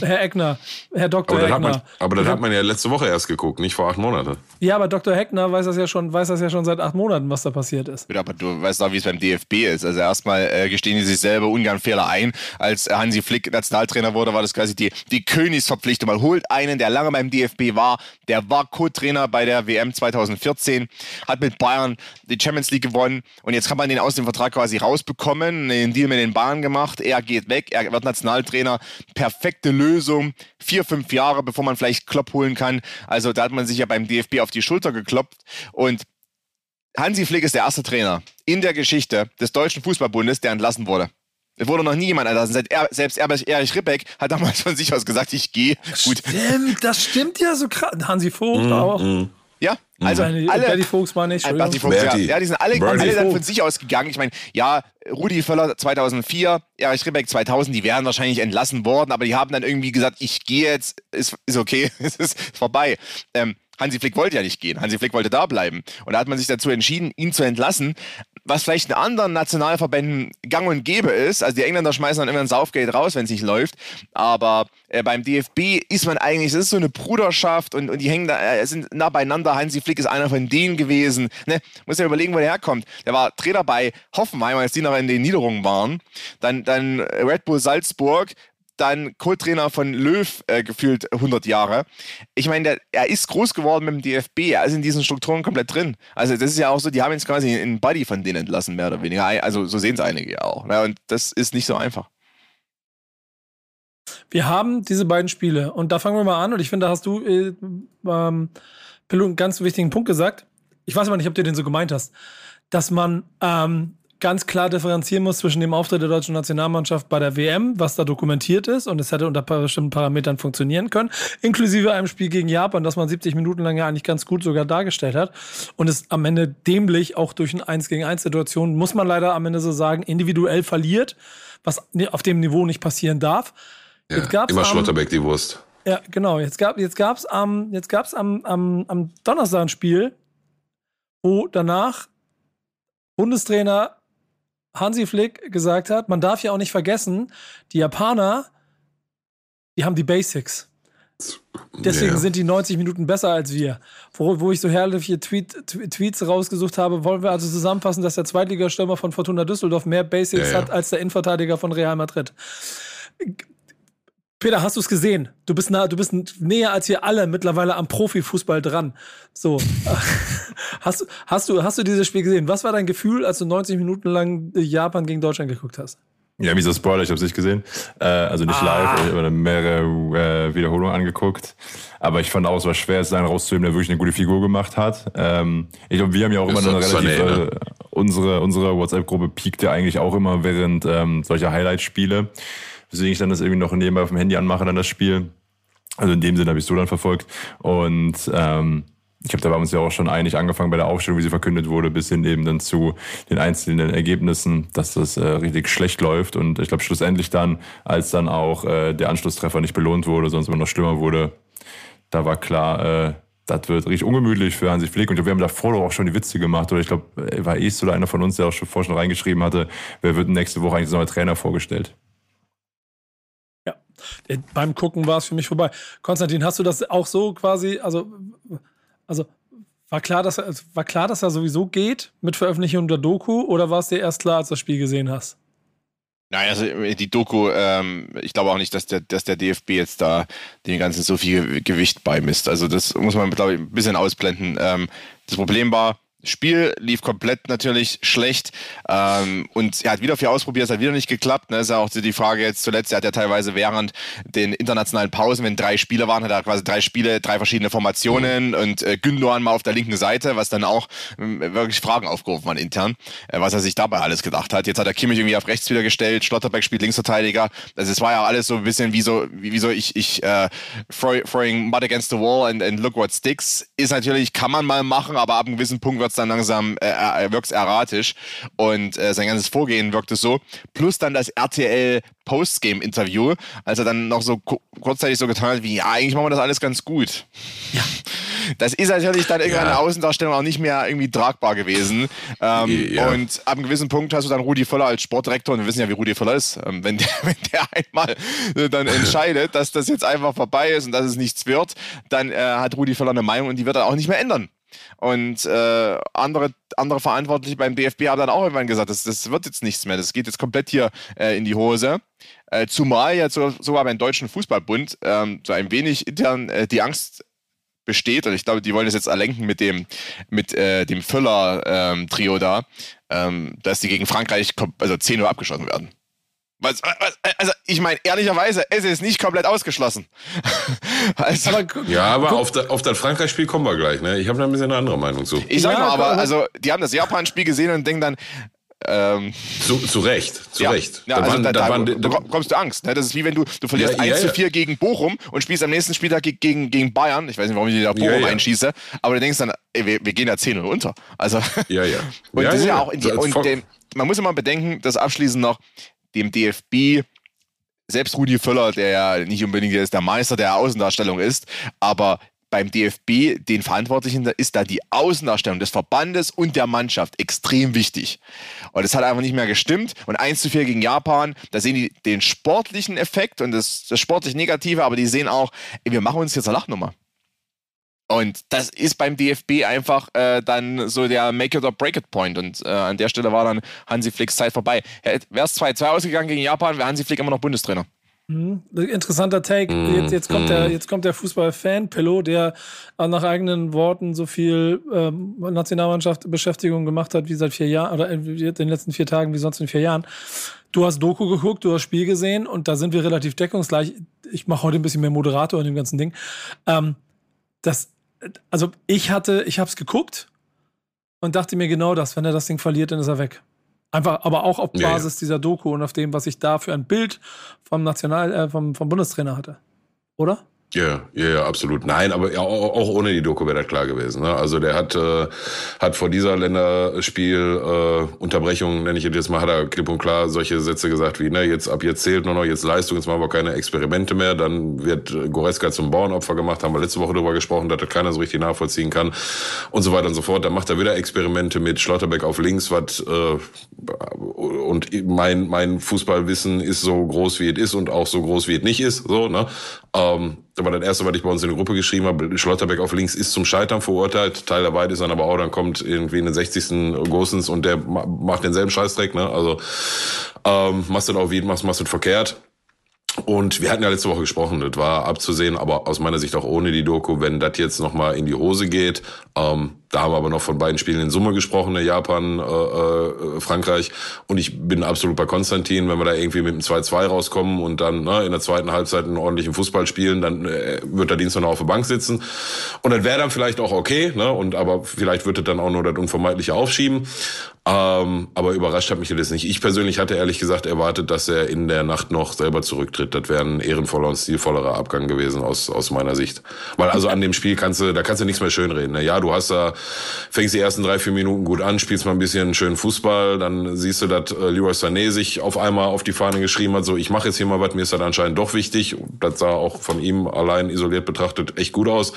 Herr Eckner, Herr Dr. Aber das, hat Eckner, man, aber das hat man ja letzte Woche erst geguckt, nicht vor acht Monaten. ja, aber Dr. Heckner weiß das ja schon, weiß das ja schon seit acht Monaten, was da passiert ist. Gut, aber du weißt auch, wie es beim DFB ist. Also erstmal äh, gestehen die sich selber ungern Fehler ein. Als Hansi Flick Nationaltrainer wurde, war das quasi die, die Königsverpflichtung. Man holt einen, der lange beim DFB war, der war Co-Trainer bei der WM 2014, hat mit Bayern die Champions League gewonnen und jetzt kann man den aus dem Vertrag quasi rausbekommen, den Deal mit den Bayern gemacht, er geht weg, er wird Nationaltrainer. Perfekte Lösung, vier, fünf Jahre, bevor man vielleicht Klopp holen kann. Also da hat man sich ja beim DFB auf die Schulter geklopft und Hansi Flick ist der erste Trainer in der Geschichte des Deutschen Fußballbundes, der entlassen wurde. Es wurde noch nie jemand entlassen. Seit er, selbst Erich Ribbeck hat damals von sich aus gesagt, ich gehe. Gut. Stimmt, das stimmt ja so krass. Hansi Vogt auch. Ja, also Seine- alle. Berti Vogts meine ich, Berti Entschuldigung. Vogt, ja. Berti. ja, die sind alle, Berti alle dann von sich aus gegangen. Ich meine, ja, Rudi Völler 2004, Erich Ribbeck 2000, die wären wahrscheinlich entlassen worden, aber die haben dann irgendwie gesagt, ich gehe jetzt, ist, ist okay, es ist vorbei. Ähm, Hansi Flick wollte ja nicht gehen. Hansi Flick wollte da bleiben. Und da hat man sich dazu entschieden, ihn zu entlassen, was vielleicht in anderen Nationalverbänden gang und gäbe ist. Also die Engländer schmeißen dann immer ein Saufgeld raus, wenn es nicht läuft. Aber äh, beim DFB ist man eigentlich, es ist so eine Bruderschaft und, und die hängen da, äh, sind nah beieinander. Hansi Flick ist einer von denen gewesen. Ne? Muss ja überlegen, wo der herkommt. Der war Trainer bei Hoffenheim, als die noch in den Niederungen waren. Dann, dann Red Bull Salzburg, dann Co-Trainer von Löw äh, gefühlt 100 Jahre. Ich meine, der- er ist groß geworden mit dem DFB, er ist in diesen Strukturen komplett drin. Also das ist ja auch so, die haben jetzt quasi einen Buddy von denen entlassen, mehr oder weniger. Also so sehen es einige ja auch. Ne? Und das ist nicht so einfach. Wir haben diese beiden Spiele und da fangen wir mal an und ich finde, da hast du, äh, ähm, einen ganz wichtigen Punkt gesagt. Ich weiß aber nicht, ob du den so gemeint hast, dass man ähm, ganz klar differenzieren muss zwischen dem Auftritt der deutschen Nationalmannschaft bei der WM, was da dokumentiert ist und es hätte unter bestimmten Parametern funktionieren können, inklusive einem Spiel gegen Japan, das man 70 Minuten lang ja eigentlich ganz gut sogar dargestellt hat und es am Ende dämlich auch durch eine 1 gegen 1 Situation, muss man leider am Ende so sagen, individuell verliert, was auf dem Niveau nicht passieren darf. Ja, jetzt gab's immer Schlotterbeck die Wurst. Ja, genau. Jetzt gab jetzt gab's am jetzt gab's am, am, am Donnerstag ein Spiel, wo danach Bundestrainer Hansi Flick gesagt hat, man darf ja auch nicht vergessen, die Japaner, die haben die Basics. Deswegen yeah. sind die 90 Minuten besser als wir. Wo, wo ich so herrliche Tweet, Tweets rausgesucht habe, wollen wir also zusammenfassen, dass der Zweitligastürmer von Fortuna Düsseldorf mehr Basics ja. hat als der Innenverteidiger von Real Madrid. Peter, hast du es gesehen? Du bist, nah, du bist näher als wir alle mittlerweile am Profifußball dran. So. hast, hast, du, hast du dieses Spiel gesehen? Was war dein Gefühl, als du 90 Minuten lang Japan gegen Deutschland geguckt hast? Ja, wie so Spoiler, ich habe es nicht gesehen. Äh, also nicht ah. live, ich habe mehrere äh, Wiederholungen angeguckt. Aber ich fand auch, es war schwer, es einen rauszuheben, der wirklich eine gute Figur gemacht hat. Ähm, ich glaube, wir haben ja auch immer eine relativ, äh, unsere, unsere WhatsApp-Gruppe piekt ja eigentlich auch immer während ähm, solcher Highlight-Spiele weswegen ich dann das irgendwie noch nebenbei auf dem Handy anmache, dann das Spiel. Also in dem Sinne habe ich so dann verfolgt. Und ähm, ich glaube, da waren wir uns ja auch schon einig, angefangen bei der Aufstellung, wie sie verkündet wurde, bis hin eben dann zu den einzelnen Ergebnissen, dass das äh, richtig schlecht läuft. Und ich glaube, schlussendlich dann, als dann auch äh, der Anschlusstreffer nicht belohnt wurde, sonst immer noch schlimmer wurde, da war klar, äh, das wird richtig ungemütlich für Hansi Flick. Und wir haben davor auch schon die Witze gemacht. Oder ich glaube, war Est oder einer von uns, der auch schon vorher schon reingeschrieben hatte, wer wird nächste Woche eigentlich so neuer Trainer vorgestellt? Äh, beim Gucken war es für mich vorbei. Konstantin, hast du das auch so quasi, also, also war klar, dass er, war klar, dass er sowieso geht mit Veröffentlichung der Doku oder war es dir erst klar, als du das Spiel gesehen hast? Nein, also die Doku, ähm, ich glaube auch nicht, dass der, dass der DFB jetzt da den ganzen so viel Gewicht beimisst. Also das muss man, glaube ich, ein bisschen ausblenden. Ähm, das Problem war, Spiel lief komplett natürlich schlecht ähm, und er hat wieder viel ausprobiert, es hat wieder nicht geklappt. Ne? Ist ja auch die Frage jetzt zuletzt, er hat ja teilweise während den internationalen Pausen, wenn drei Spiele waren, hat er quasi drei Spiele, drei verschiedene Formationen mhm. und äh, Gündogan mal auf der linken Seite, was dann auch äh, wirklich Fragen aufgerufen hat intern, äh, was er sich dabei alles gedacht hat. Jetzt hat er Kimmich irgendwie auf rechts wieder gestellt, Schlotterbeck spielt Linksverteidiger. Also es war ja alles so ein bisschen wie so, wie, wie so ich, ich äh, throwing mud against the wall and, and look what sticks. Ist natürlich, kann man mal machen, aber ab einem gewissen Punkt wird wird's dann langsam, äh, äh wirkt erratisch und äh, sein ganzes Vorgehen wirkt es so. Plus dann das RTL Postgame-Interview, als er dann noch so kurzzeitig so getan hat, wie, ja, eigentlich machen wir das alles ganz gut. Ja. Das ist natürlich dann irgendwann ja. eine Außendarstellung auch nicht mehr irgendwie tragbar gewesen. Ähm, ja. Und ab einem gewissen Punkt hast du dann Rudi Völler als Sportdirektor, und wir wissen ja, wie Rudi Völler ist, ähm, wenn, der, wenn der einmal äh, dann entscheidet, dass das jetzt einfach vorbei ist und dass es nichts wird, dann äh, hat Rudi Völler eine Meinung und die wird er auch nicht mehr ändern. Und äh, andere, andere Verantwortliche beim DFB haben dann auch irgendwann gesagt, das, das wird jetzt nichts mehr, das geht jetzt komplett hier äh, in die Hose. Äh, zumal jetzt so, sogar beim Deutschen Fußballbund ähm, so ein wenig intern äh, die Angst besteht, und ich glaube, die wollen das jetzt erlenken mit dem, mit äh, dem Füller-Trio ähm, da, ähm, dass die gegen Frankreich also 10 Uhr abgeschossen werden. Was, was, also ich meine, ehrlicherweise, es ist nicht komplett ausgeschlossen. also, aber, ja, aber auf, da, auf das Frankreich-Spiel kommen wir gleich. Ne? Ich habe da ein bisschen eine andere Meinung zu. Ich sag ja, mal, aber also die haben das Japan-Spiel gesehen und denken dann, ähm, zu, zu Recht, zu ja, Recht. Ja, da also waren, da, da, waren, da, bekommst du Angst. Ne? Das ist wie wenn du, du verlierst ja, 1 zu 4 gegen Bochum und spielst am nächsten Spieltag gegen, gegen Bayern. Ich weiß nicht, warum ich da Bochum einschieße, aber du denkst dann, ey, wir, wir gehen da 10 0 unter. Also, ja, ja. und das ist ja auch, die, und dem, man muss immer bedenken, das abschließend noch, dem DFB selbst Rudi Völler, der ja nicht unbedingt der Meister der Außendarstellung ist, aber beim DFB, den Verantwortlichen, ist da die Außendarstellung des Verbandes und der Mannschaft extrem wichtig. Und es hat einfach nicht mehr gestimmt. Und 1 zu 4 gegen Japan, da sehen die den sportlichen Effekt und das, das sportlich Negative, aber die sehen auch, ey, wir machen uns jetzt eine Lachnummer. Und das ist beim DFB einfach äh, dann so der Make it or Break it Point. Und äh, an der Stelle war dann Hansi Flicks Zeit vorbei. Wäre es 2-2 ausgegangen gegen Japan, wäre Hansi Flick immer noch Bundestrainer. Mhm. Interessanter Take. Mhm. Jetzt, jetzt, kommt der, jetzt kommt der Fußball-Fan-Pillow, der nach eigenen Worten so viel ähm, Nationalmannschaft Beschäftigung gemacht hat wie seit vier Jahren oder in den letzten vier Tagen wie sonst in vier Jahren. Du hast Doku geguckt, du hast Spiel gesehen und da sind wir relativ deckungsgleich. Ich mache heute ein bisschen mehr Moderator in dem ganzen Ding. Ähm, das also ich hatte, ich habe es geguckt und dachte mir genau das, wenn er das Ding verliert, dann ist er weg. Einfach, aber auch auf Basis ja, ja. dieser Doku und auf dem, was ich da für ein Bild vom National, äh, vom, vom Bundestrainer hatte. Oder? Ja, ja, ja, absolut. Nein, aber auch ohne die Doku wäre das klar gewesen. Ne? Also der hat, äh, hat vor dieser Länderspiel äh, nenne ich jetzt mal, hat er klipp und klar solche Sätze gesagt wie, ne, jetzt ab jetzt zählt nur noch jetzt Leistung, jetzt machen wir keine Experimente mehr. Dann wird Goreska zum Bauernopfer gemacht, haben wir letzte Woche darüber gesprochen, dass das keiner so richtig nachvollziehen kann und so weiter und so fort. Dann macht er wieder Experimente mit Schlotterbeck auf links, was äh, und mein mein Fußballwissen ist so groß wie es ist und auch so groß wie es nicht ist. So, ne? Ähm, das war das erste, was ich bei uns in der Gruppe geschrieben habe. Schlotterbeck auf links ist zum Scheitern verurteilt. Teil der Weide ist dann aber auch, dann kommt irgendwie in den 60. Gosens und der macht denselben Scheißdreck. Ne? Also ähm, machst du auch wie machst, machst du verkehrt. Und wir hatten ja letzte Woche gesprochen, das war abzusehen, aber aus meiner Sicht auch ohne die Doku, wenn das jetzt nochmal in die Hose geht, ähm, da haben wir aber noch von beiden Spielen in Summe gesprochen, ne, Japan, äh, äh, Frankreich. Und ich bin absolut bei Konstantin, wenn wir da irgendwie mit einem 2-2 rauskommen und dann ne, in der zweiten Halbzeit einen ordentlichen Fußball spielen, dann äh, wird der Dienst noch auf der Bank sitzen. Und das wäre dann vielleicht auch okay, ne? Und aber vielleicht wird es dann auch nur das Unvermeidliche aufschieben. Ähm, aber überrascht hat mich das nicht. Ich persönlich hatte ehrlich gesagt erwartet, dass er in der Nacht noch selber zurücktritt. Das wäre ein ehrenvoller und stilvollerer Abgang gewesen aus, aus meiner Sicht. Weil also an dem Spiel kannst du, da kannst du nichts mehr schönreden. Ne? Ja, du hast da fängst die ersten drei, vier Minuten gut an, spielst mal ein bisschen schönen Fußball, dann siehst du, dass äh, Leroy Sané sich auf einmal auf die Fahne geschrieben hat, so ich mache jetzt hier mal was, mir ist das anscheinend doch wichtig. Das sah auch von ihm allein isoliert betrachtet echt gut aus.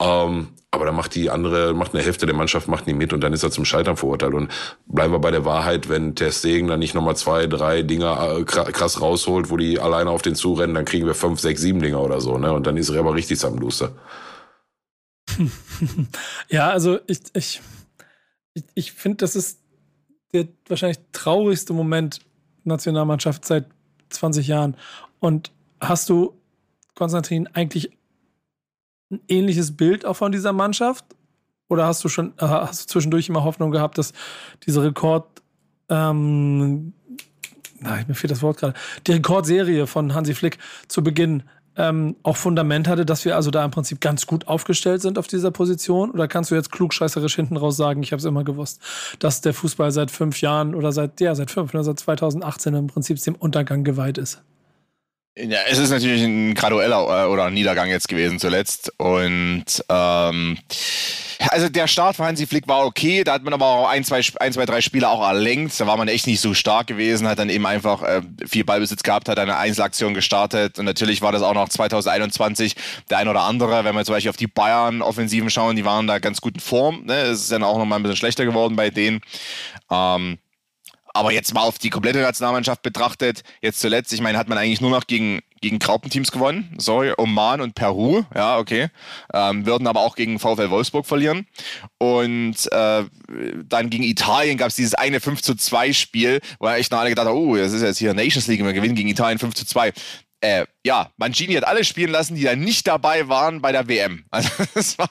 Ähm, aber dann macht die andere, macht eine Hälfte der Mannschaft macht nie mit und dann ist er zum Scheitern verurteilt. Und bleiben wir bei der Wahrheit, wenn Ter Stegen dann nicht nochmal zwei, drei Dinger äh, krass rausholt, wo die alleine auf den zurennen, dann kriegen wir fünf, sechs, sieben Dinger oder so. Ne? Und dann ist er aber richtig Sammenluster. ja, also ich, ich, ich, ich finde, das ist der wahrscheinlich traurigste Moment Nationalmannschaft seit 20 Jahren. Und hast du, Konstantin, eigentlich ein ähnliches Bild auch von dieser Mannschaft? Oder hast du schon, äh, hast du zwischendurch immer Hoffnung gehabt, dass diese Rekord, ähm, na, mir fehlt das Wort gerade, die Rekordserie von Hansi Flick zu Beginn ähm, auch Fundament hatte, dass wir also da im Prinzip ganz gut aufgestellt sind auf dieser Position? Oder kannst du jetzt klugscheißerisch hinten raus sagen, ich habe es immer gewusst, dass der Fußball seit fünf Jahren oder seit, ja, seit fünf, ne, seit 2018 im Prinzip dem Untergang geweiht ist? Ja, es ist natürlich ein gradueller äh, oder ein Niedergang jetzt gewesen zuletzt. Und ähm, also der Start für Hansi Flick war okay, da hat man aber auch ein, zwei, ein, zwei, drei Spiele auch erlenkt. Da war man echt nicht so stark gewesen, hat dann eben einfach äh, viel Ballbesitz gehabt, hat eine Einzelaktion gestartet. Und natürlich war das auch noch 2021 der ein oder andere, wenn wir zum Beispiel auf die Bayern-Offensiven schauen, die waren da ganz gut in Form. Ne? Es ist dann auch noch mal ein bisschen schlechter geworden bei denen. Ähm, aber jetzt mal auf die komplette Nationalmannschaft betrachtet, jetzt zuletzt, ich meine, hat man eigentlich nur noch gegen, gegen Graupenteams gewonnen. Sorry, Oman und Peru, ja, okay. Ähm, würden aber auch gegen VfL Wolfsburg verlieren. Und äh, dann gegen Italien gab es dieses eine 5 zu 2 Spiel, wo echt noch alle gedacht haben, oh, das ist jetzt hier Nations League, wir gewinnen gegen Italien 5 zu 2 äh, ja, Mancini hat alle spielen lassen, die da nicht dabei waren bei der WM. Also, war,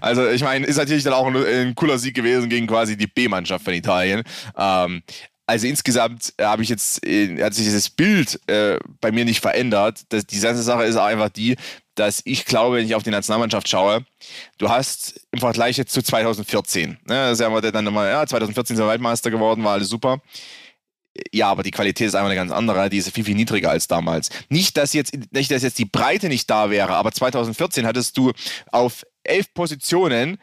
also ich meine, ist natürlich dann auch ein, ein, cooler Sieg gewesen gegen quasi die B-Mannschaft von Italien. Ähm, also insgesamt äh, habe ich jetzt, äh, hat sich dieses Bild äh, bei mir nicht verändert. Das, die ganze Sache ist einfach die, dass ich glaube, wenn ich auf die Nationalmannschaft schaue, du hast im Vergleich jetzt zu 2014, ne, das ist ja dann nochmal, ja, 2014 sind wir Weltmeister geworden, war alles super ja, aber die Qualität ist einfach eine ganz andere, die ist viel, viel niedriger als damals. Nicht, dass jetzt, nicht, dass jetzt die Breite nicht da wäre, aber 2014 hattest du auf elf Positionen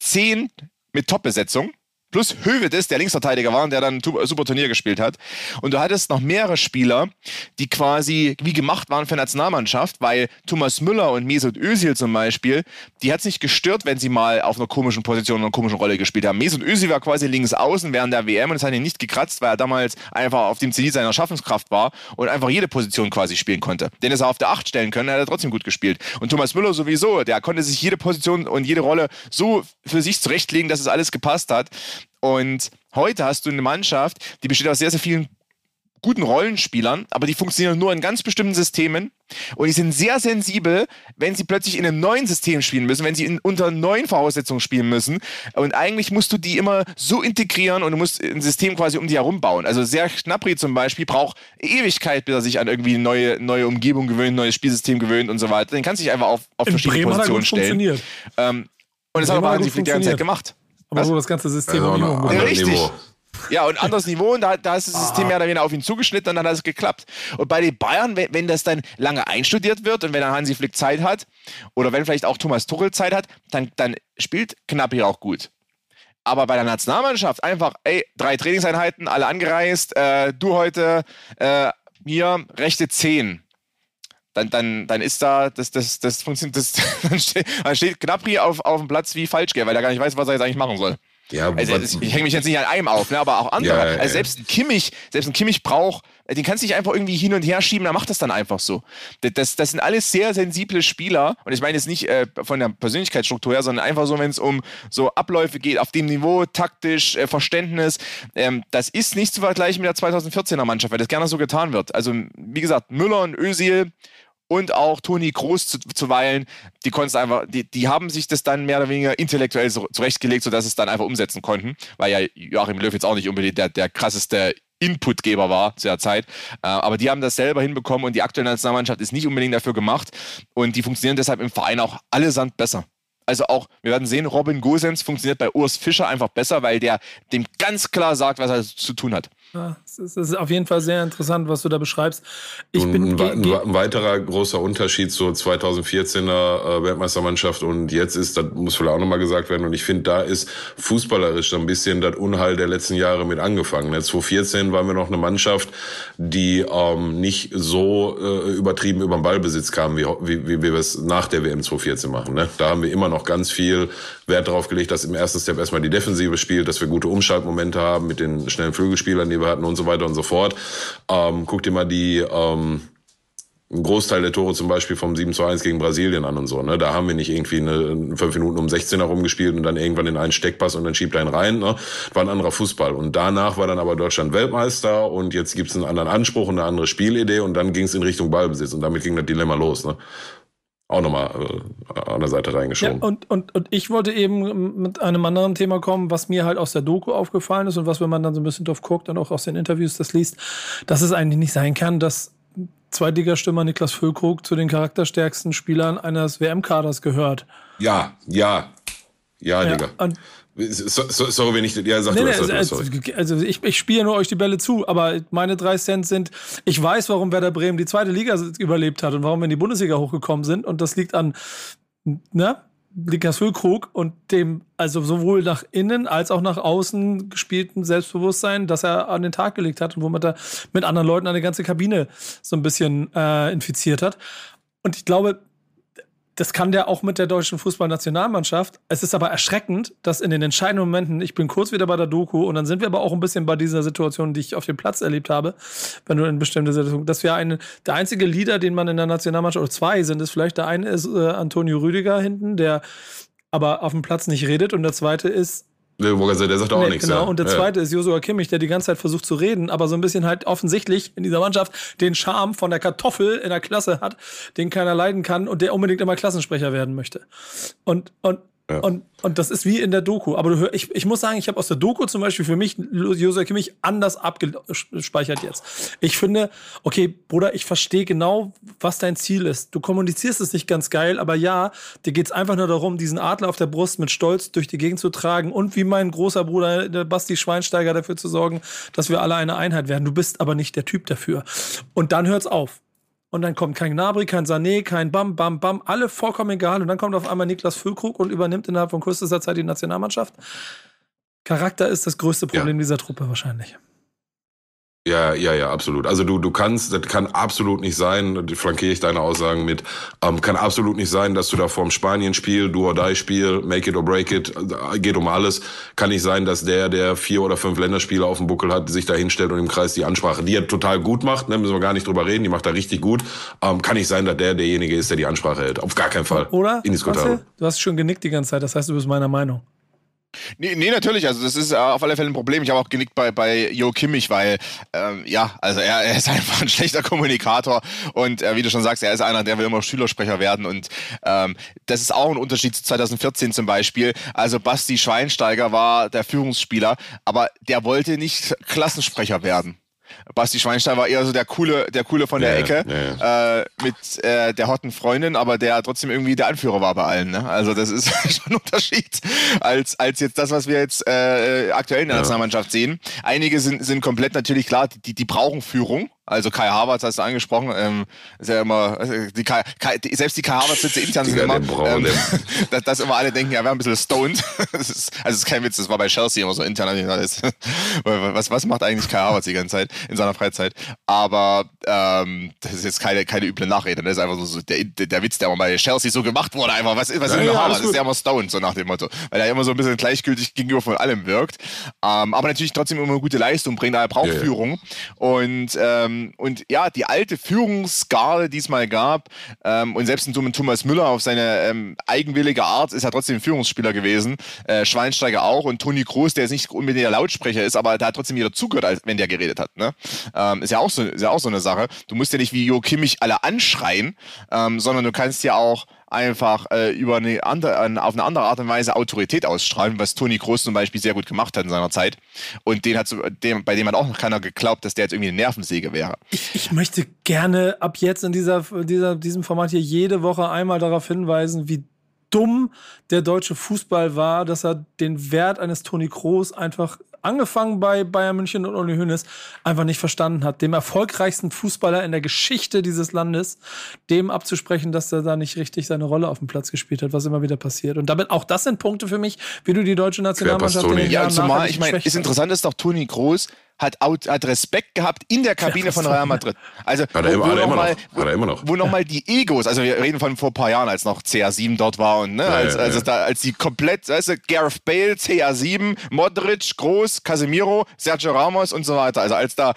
zehn mit Top-Besetzung plus Hövedes, der Linksverteidiger war und der dann ein super Turnier gespielt hat. Und du hattest noch mehrere Spieler, die quasi wie gemacht waren für Nationalmannschaft, weil Thomas Müller und Mesut Özil zum Beispiel, die hat es nicht gestört, wenn sie mal auf einer komischen Position, einer komischen Rolle gespielt haben. Mesut Özil war quasi links außen während der WM und es hat ihn nicht gekratzt, weil er damals einfach auf dem Zenit seiner Schaffenskraft war und einfach jede Position quasi spielen konnte. Den ist er auf der Acht stellen können, er hat trotzdem gut gespielt. Und Thomas Müller sowieso, der konnte sich jede Position und jede Rolle so für sich zurechtlegen, dass es alles gepasst hat. Und heute hast du eine Mannschaft, die besteht aus sehr, sehr vielen guten Rollenspielern, aber die funktionieren nur in ganz bestimmten Systemen und die sind sehr sensibel, wenn sie plötzlich in einem neuen System spielen müssen, wenn sie in, unter neuen Voraussetzungen spielen müssen. Und eigentlich musst du die immer so integrieren und du musst ein System quasi um die herum bauen. Also sehr Schnappri zum Beispiel braucht Ewigkeit, bis er sich an irgendwie eine neue, neue Umgebung gewöhnt, neues Spielsystem gewöhnt und so weiter. Den kannst du dich einfach auf, auf verschiedene Bremen Positionen stellen. Ähm, und das hat Hansi Flick die ganze Zeit gemacht. Aber Was? so das ganze System also ja, Richtig. Ja, und anderes Niveau und da, da ist das System mehr oder weniger auf ihn zugeschnitten und dann hat es geklappt. Und bei den Bayern, wenn, wenn das dann lange einstudiert wird und wenn dann Hansi Flick Zeit hat oder wenn vielleicht auch Thomas Tuchel Zeit hat, dann, dann spielt Knappi auch gut. Aber bei der Nationalmannschaft einfach, ey, drei Trainingseinheiten, alle angereist, äh, du heute äh, hier rechte 10 dann, dann, dann ist da, das, das, das funktioniert, das, dann, steht, dann steht Gnabry auf, auf dem Platz wie Falschgeld, weil er gar nicht weiß, was er jetzt eigentlich machen soll. Ja, also, was- ich hänge mich jetzt nicht an einem auf, ne, aber auch andere. Ja. Also selbst ein Kimmich, selbst ein Kimmich braucht, den kannst du nicht einfach irgendwie hin und her schieben, dann macht das dann einfach so. Das, das, das sind alles sehr sensible Spieler und ich meine jetzt nicht äh, von der Persönlichkeitsstruktur her, sondern einfach so, wenn es um so Abläufe geht, auf dem Niveau, taktisch, äh, Verständnis, ähm, das ist nicht zu vergleichen mit der 2014er Mannschaft, weil das gerne so getan wird. Also wie gesagt, Müller und Özil und auch Toni Kroos zu, zuweilen, die konnten einfach, die, die haben sich das dann mehr oder weniger intellektuell so, zurechtgelegt, sodass sie es dann einfach umsetzen konnten, weil ja Joachim Löw jetzt auch nicht unbedingt der, der krasseste Inputgeber war zu der Zeit. Äh, aber die haben das selber hinbekommen und die aktuelle Nationalmannschaft ist nicht unbedingt dafür gemacht und die funktionieren deshalb im Verein auch allesamt besser. Also auch, wir werden sehen, Robin Gosens funktioniert bei Urs Fischer einfach besser, weil der dem ganz klar sagt, was er zu tun hat. Ja, es ist, es ist auf jeden Fall sehr interessant, was du da beschreibst. Ich Und bin ein, ein, ein weiterer großer Unterschied zur 2014er äh, Weltmeistermannschaft und jetzt ist, das muss vielleicht auch nochmal gesagt werden, und ich finde, da ist fußballerisch so ein bisschen das Unheil der letzten Jahre mit angefangen. Ne? 2014 waren wir noch eine Mannschaft, die ähm, nicht so äh, übertrieben über den Ballbesitz kam, wie, wie, wie wir es nach der WM 2014 machen. Ne? Da haben wir immer noch ganz viel Wert darauf gelegt, dass im ersten Step erstmal die Defensive spielt, dass wir gute Umschaltmomente haben mit den schnellen Flügelspielern, die wir hatten und so weiter und so fort. Ähm, guck dir mal die ähm, einen Großteil der Tore zum Beispiel vom 7 zu 1 gegen Brasilien an und so. Ne? Da haben wir nicht irgendwie eine, fünf Minuten um 16 herumgespielt und dann irgendwann den einen Steckpass und dann schiebt ihn rein. Ne? War ein anderer Fußball. Und danach war dann aber Deutschland Weltmeister und jetzt gibt's einen anderen Anspruch und eine andere Spielidee und dann ging's in Richtung Ballbesitz und damit ging das Dilemma los. Ne? Auch nochmal äh, an der Seite Ja, reingeschoben. und, und, und ich wollte eben mit einem anderen Thema kommen, was mir halt aus der Doku aufgefallen ist und was, wenn man dann so ein bisschen drauf guckt und auch aus den Interviews das liest, dass es eigentlich nicht sein kann, dass Zweitligastürmer Niklas Füllkrug zu den charakterstärksten Spielern eines WM-Kaders gehört. ja, ja. Ja, Ja, Digga. und So, so, sorry, wenn ich... Ja, sag Nee, du nee, das, sag also, du sorry. also ich, ich spiele nur euch die Bälle zu, aber meine drei Cent sind, ich weiß, warum Werder Bremen die zweite Liga überlebt hat und warum wir in die Bundesliga hochgekommen sind und das liegt an, ne, Niklas Füllkrug und dem, also sowohl nach innen als auch nach außen gespielten Selbstbewusstsein, das er an den Tag gelegt hat und womit er mit anderen Leuten eine ganze Kabine so ein bisschen äh, infiziert hat. Und ich glaube, das kann der auch mit der deutschen Fußballnationalmannschaft. Es ist aber erschreckend, dass in den entscheidenden Momenten, ich bin kurz wieder bei der Doku und dann sind wir aber auch ein bisschen bei dieser Situation, die ich auf dem Platz erlebt habe, wenn du in bestimmte Situationen, dass wir einen, der einzige Leader, den man in der Nationalmannschaft, oder zwei sind es vielleicht, der eine ist äh, Antonio Rüdiger hinten, der aber auf dem Platz nicht redet und der zweite ist Der, sagt auch Nee, nichts. Genau, ja. und der Ja. zweite ist Josua Kimmich, der die ganze Zeit versucht zu reden, aber so ein bisschen halt offensichtlich in dieser Mannschaft den Charme von der Kartoffel in der Klasse hat, den keiner leiden kann und der unbedingt immer Klassensprecher werden möchte. Und, und, Und, und das ist wie in der Doku. Aber du hör, ich, ich muss sagen, ich habe aus der Doku zum Beispiel für mich Josua Kimmich anders abgespeichert jetzt. Ich finde, okay, Bruder, ich verstehe genau, was dein Ziel ist. Du kommunizierst es nicht ganz geil, aber ja, dir geht's einfach nur darum, diesen Adler auf der Brust mit Stolz durch die Gegend zu tragen und wie mein großer Bruder, der Basti Schweinsteiger, dafür zu sorgen, dass wir alle eine Einheit werden. Du bist aber nicht der Typ dafür. Und dann hört's auf. Und dann kommt kein Gnabry, kein Sané, kein Bam, Bam, Bam, alle vollkommen egal. Und dann kommt auf einmal Niklas Füllkrug und übernimmt innerhalb von kürzester Zeit die Nationalmannschaft. Charakter ist das größte Problem dieser Truppe wahrscheinlich. Ja, ja, ja, absolut. Also du, du kannst, das kann absolut nicht sein, flankiere ich deine Aussagen mit, ähm, kann absolut nicht sein, dass du da vorm Spanien-Spiel, do or die Spiel, make it or break it, äh, geht um alles. Kann nicht sein, dass der, der vier oder fünf Länderspiele auf dem Buckel hat, sich da hinstellt und im Kreis die Ansprache, die er total gut macht, ne, müssen wir gar nicht drüber reden, die macht er richtig gut. Ähm, kann nicht sein, dass der derjenige ist, der die Ansprache hält. Auf gar keinen Fall. Oder? Indiskutabel. Du hast schon genickt die ganze Zeit, das heißt, du bist meiner Meinung. Nee, nee, natürlich. Also das ist äh, auf alle Fälle ein Problem. Ich habe auch genickt bei, bei Jo Kimmich, weil ähm, ja, also er, er ist einfach ein schlechter Kommunikator und äh, wie du schon sagst, er ist einer, der will immer Schülersprecher werden und ähm, das ist auch ein Unterschied zu 2014 zum Beispiel. Also Basti Schweinsteiger war der Führungsspieler, aber der wollte nicht Klassensprecher werden. Basti Schweinstein war eher so der coole, der coole von der Ja, Ecke ja, Äh, mit äh, der hotten Freundin, aber der trotzdem irgendwie der Anführer war bei allen. Ne? Also das ist schon ein Unterschied als, als jetzt das, was wir jetzt äh, aktuell in der Ja. Nationalmannschaft sehen. Einige sind, sind komplett natürlich klar, die, die brauchen Führung. Also Kai Havertz hast du angesprochen, ähm, ist ja immer, also die Kai, Kai, die, selbst die Kai Havertz-Sitze intern sind immer, ähm, dass, dass immer alle denken, ja, wir haben ein bisschen stoned. das ist, also das ist kein Witz, das war bei Chelsea immer so intern. das- was, was macht eigentlich Kai Havertz die ganze Zeit in seiner Freizeit? Aber ähm, das ist jetzt keine, keine üble Nachrede. Das ist einfach so, der, der, Witz, der immer bei Chelsea so gemacht wurde. Einfach, was, was Ja, ist ja, Havertz? alles Ist der immer stoned, so nach dem Motto. Weil er immer so ein bisschen gleichgültig gegenüber von allem wirkt. Ähm, aber natürlich trotzdem immer eine gute Leistung bringt, er braucht ja. Führung. Und, ähm, und ja, die alte Führungsgarde, die es mal gab, ähm, und selbst ein dummen Thomas Müller auf seine ähm, eigenwillige Art ist er trotzdem Führungsspieler gewesen. Äh, Schweinsteiger auch und Toni Kroos, der jetzt nicht unbedingt der Lautsprecher ist, aber da hat trotzdem jeder zugehört, als, wenn der geredet hat. Ne? Ähm, ist, ja auch so, ist ja auch so eine Sache. Du musst ja nicht wie Jo Kimmich alle anschreien, ähm, sondern du kannst ja auch einfach äh, über eine andere, an- auf eine andere Art und Weise Autorität ausstrahlen, was Toni Kroos zum Beispiel sehr gut gemacht hat in seiner Zeit. Und den hat dem, bei dem hat auch noch keiner geglaubt, dass der jetzt irgendwie eine Nervensäge wäre. Ich möchte gerne ab jetzt in dieser, dieser, diesem Format hier jede Woche einmal darauf hinweisen, wie dumm der deutsche Fußball war, dass er den Wert eines Toni Kroos einfach angefangen bei Bayern München und Uli Hoeneß einfach nicht verstanden hat. Dem erfolgreichsten Fußballer in der Geschichte dieses Landes, dem abzusprechen, dass er da nicht richtig seine Rolle auf dem Platz gespielt hat, was immer wieder passiert. Und damit auch das sind Punkte für mich, wie du die deutsche Nationalmannschaft in den Ja, Jahren zumal, ich meine, ist interessant ist doch, Toni Kroos hat, out, hat Respekt gehabt in der Kabine Ja, von Real. Madrid. Also, Hat er immer- wo, hat er immer noch mal, noch. Hat er immer noch. wo nochmal die Egos, also wir reden von vor ein paar Jahren, als noch CR7 dort war und ne, als, ja, als, ja. es Da, als die komplett, weißt du, Gareth Bale, CR7, Modric, Groß, Casemiro, Sergio Ramos und so weiter. Also als da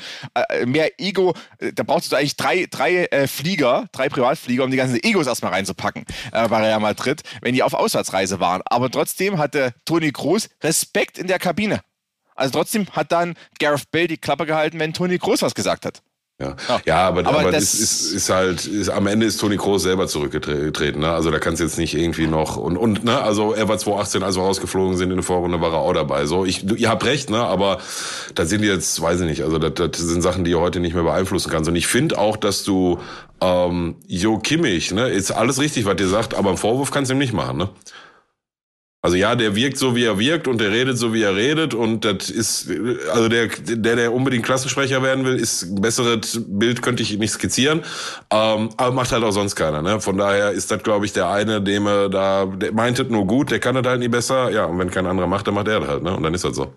äh, mehr Ego, da brauchst du eigentlich drei, drei äh, Flieger, drei Privatflieger, um die ganzen Egos erstmal reinzupacken äh, bei Real Madrid, wenn die auf Auswärtsreise waren. Aber trotzdem hatte Toni Kroos Respekt in der Kabine. Also trotzdem hat dann Gareth Bale die Klappe gehalten, wenn Toni Kroos was gesagt hat. Ja, Ja. ja aber, Aber aber, das- das ist, ist halt, ist, am Ende ist Toni Kroos selber zurückgetreten. Ne? Also da kannst du jetzt nicht irgendwie noch und und ne, also er war 2018, als wir rausgeflogen sind in der Vorrunde, war er auch dabei. So, ich, du, ihr habt recht, ne, aber das sind jetzt, weiß ich nicht, also das, das sind Sachen, die ihr heute nicht mehr beeinflussen kannst. Und ich finde auch, dass du ähm, Jo Kimmich, ne, ist alles richtig, was ihr sagt, aber einen Vorwurf kannst du ihm nicht machen, ne? Also ja, der wirkt so, wie er wirkt und der redet so, wie er redet und das ist, also der, der, der unbedingt Klassensprecher werden will, ist ein besseres Bild, könnte ich nicht skizzieren, ähm, aber macht halt auch sonst keiner, ne? Von daher ist das, glaube ich, der eine, dem er da, der meint es nur gut, der kann das halt nie besser, ja, und wenn kein anderer macht, dann macht er das halt, ne? Und dann ist das so.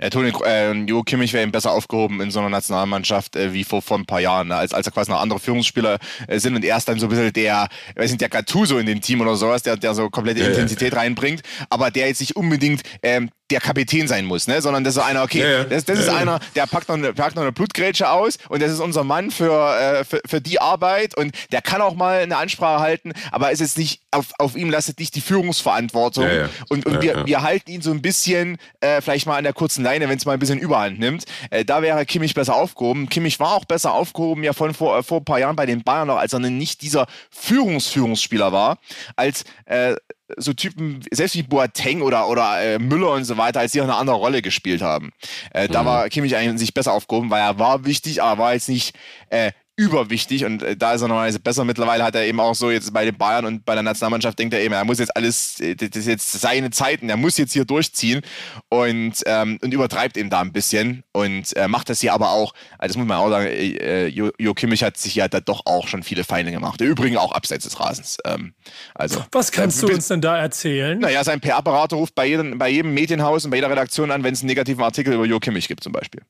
Ja, Toni, äh, Jo Kimmich wäre ihm besser aufgehoben in so einer Nationalmannschaft äh, wie vor, vor ein paar Jahren, ne? als, als er quasi noch andere Führungsspieler äh, sind und er ist dann so ein bisschen der, weiß nicht, der Gattuso in dem Team oder sowas, der, der so komplette. Intensität reinbringt, aber der jetzt nicht unbedingt ähm, der Kapitän sein muss, ne? sondern das ist einer, okay, Ja, ja. das, das ist Ja, ja. einer, der packt noch, eine, packt noch eine Blutgrätsche aus und das ist unser Mann für, äh, für, für die Arbeit und der kann auch mal eine Ansprache halten, aber es ist nicht, auf, auf ihm lastet nicht die Führungsverantwortung und, und wir, wir halten ihn so ein bisschen äh, vielleicht mal an der kurzen Leine, wenn es mal ein bisschen Überhand nimmt. Äh, da wäre Kimmich besser aufgehoben. Kimmich war auch besser aufgehoben ja von vor, vor ein paar Jahren bei den Bayern noch, als er nicht dieser Führungsführungsspieler war, als äh, so Typen, selbst wie Boateng oder, oder äh, Müller und so weiter, als die auch eine andere Rolle gespielt haben. Äh, Da war Kimmich eigentlich sich besser aufgehoben, weil er war wichtig, aber war jetzt nicht äh, überwichtig und äh, da ist er normalerweise besser. Mittlerweile hat er eben auch so jetzt bei den Bayern und bei der Nationalmannschaft denkt er eben, er muss jetzt alles, äh, das ist jetzt seine Zeiten, er muss jetzt hier durchziehen und, ähm, und übertreibt eben da ein bisschen und äh, macht das hier aber auch, also das muss man auch sagen, äh, Jo, jo Kimmich hat sich ja da doch auch schon viele Feinde gemacht. Im Übrigen auch abseits des Rasens. Ähm, also Was kannst äh, du uns denn da erzählen? naja, sein PR-Berater ruft bei jedem, bei jedem Medienhaus und bei jeder Redaktion an, wenn es einen negativen Artikel über Jo Kimmich gibt, zum Beispiel.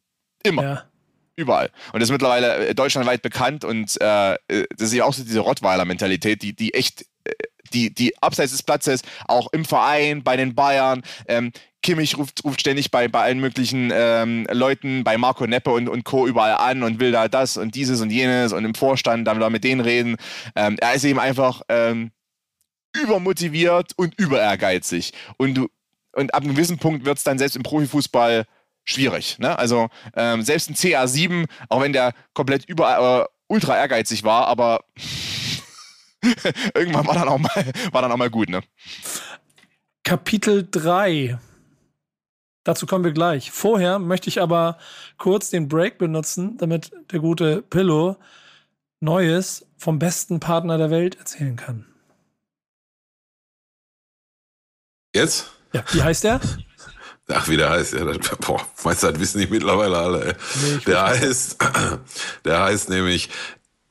Immer. Ja. Überall. Und das ist mittlerweile äh, deutschlandweit bekannt und äh, äh, das ist ja auch so diese Rottweiler-Mentalität, die, die echt, äh, die, die abseits des Platzes, auch im Verein, bei den Bayern, ähm, Kimmich ruft, ruft ständig bei, bei allen möglichen ähm, Leuten, bei Marco Neppe und, und Co. überall an und will da das und dieses und jenes und im Vorstand dann da mit denen reden. Ähm, er ist eben einfach ähm, übermotiviert und überehrgeizig. Und und ab einem gewissen Punkt wird es dann selbst im Profifußball schwierig. Ne? Also ähm, selbst ein CA7, auch wenn der komplett über, äh, ultra ehrgeizig war, aber irgendwann war dann auch mal, war dann auch mal gut. Ne? Kapitel 3. Dazu kommen wir gleich. Vorher möchte ich aber kurz den Break benutzen, damit der gute Pillow Neues vom besten Partner der Welt erzählen kann. Jetzt? Ja, wie heißt der? Ach, wie der heißt, ja, das, boah, meinst du, das wissen die mittlerweile alle, ey. Nee, der heißt, der heißt nämlich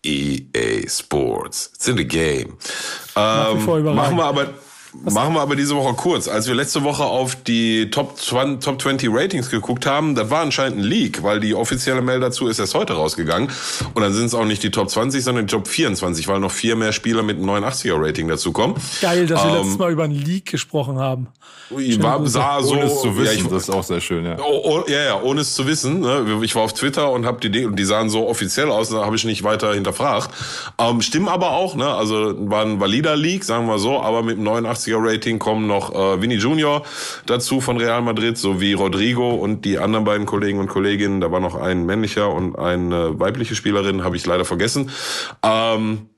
EA Sports. It's in the game. Ähm, machen wir aber, machen wir aber diese Woche kurz. Als wir letzte Woche auf die Top 20, Top 20 Ratings geguckt haben, das war anscheinend ein Leak, weil die offizielle Mail dazu ist erst heute rausgegangen. Und dann sind es auch nicht die Top 20, sondern die Top 24, weil noch vier mehr Spieler mit einem 89er Rating dazu kommen. Geil, dass wir Ähm, letztes Mal über einen Leak gesprochen haben. War, sah so, Ohne es zu ja, wissen, ich, das ist auch sehr schön, ja. Oh, oh, ja, ja, ohne es zu wissen. Ne? Ich war auf Twitter und habe die die sahen so offiziell aus, da habe ich nicht weiter hinterfragt. Ähm, stimmen aber auch, ne? Also war ein valider Leak, sagen wir so, aber mit einem 89er Rating kommen noch äh, Vinny Junior dazu von Real Madrid, sowie Rodrigo und die anderen beiden Kollegen und Kolleginnen. Da war noch ein männlicher und eine weibliche Spielerin, habe ich leider vergessen. Ähm,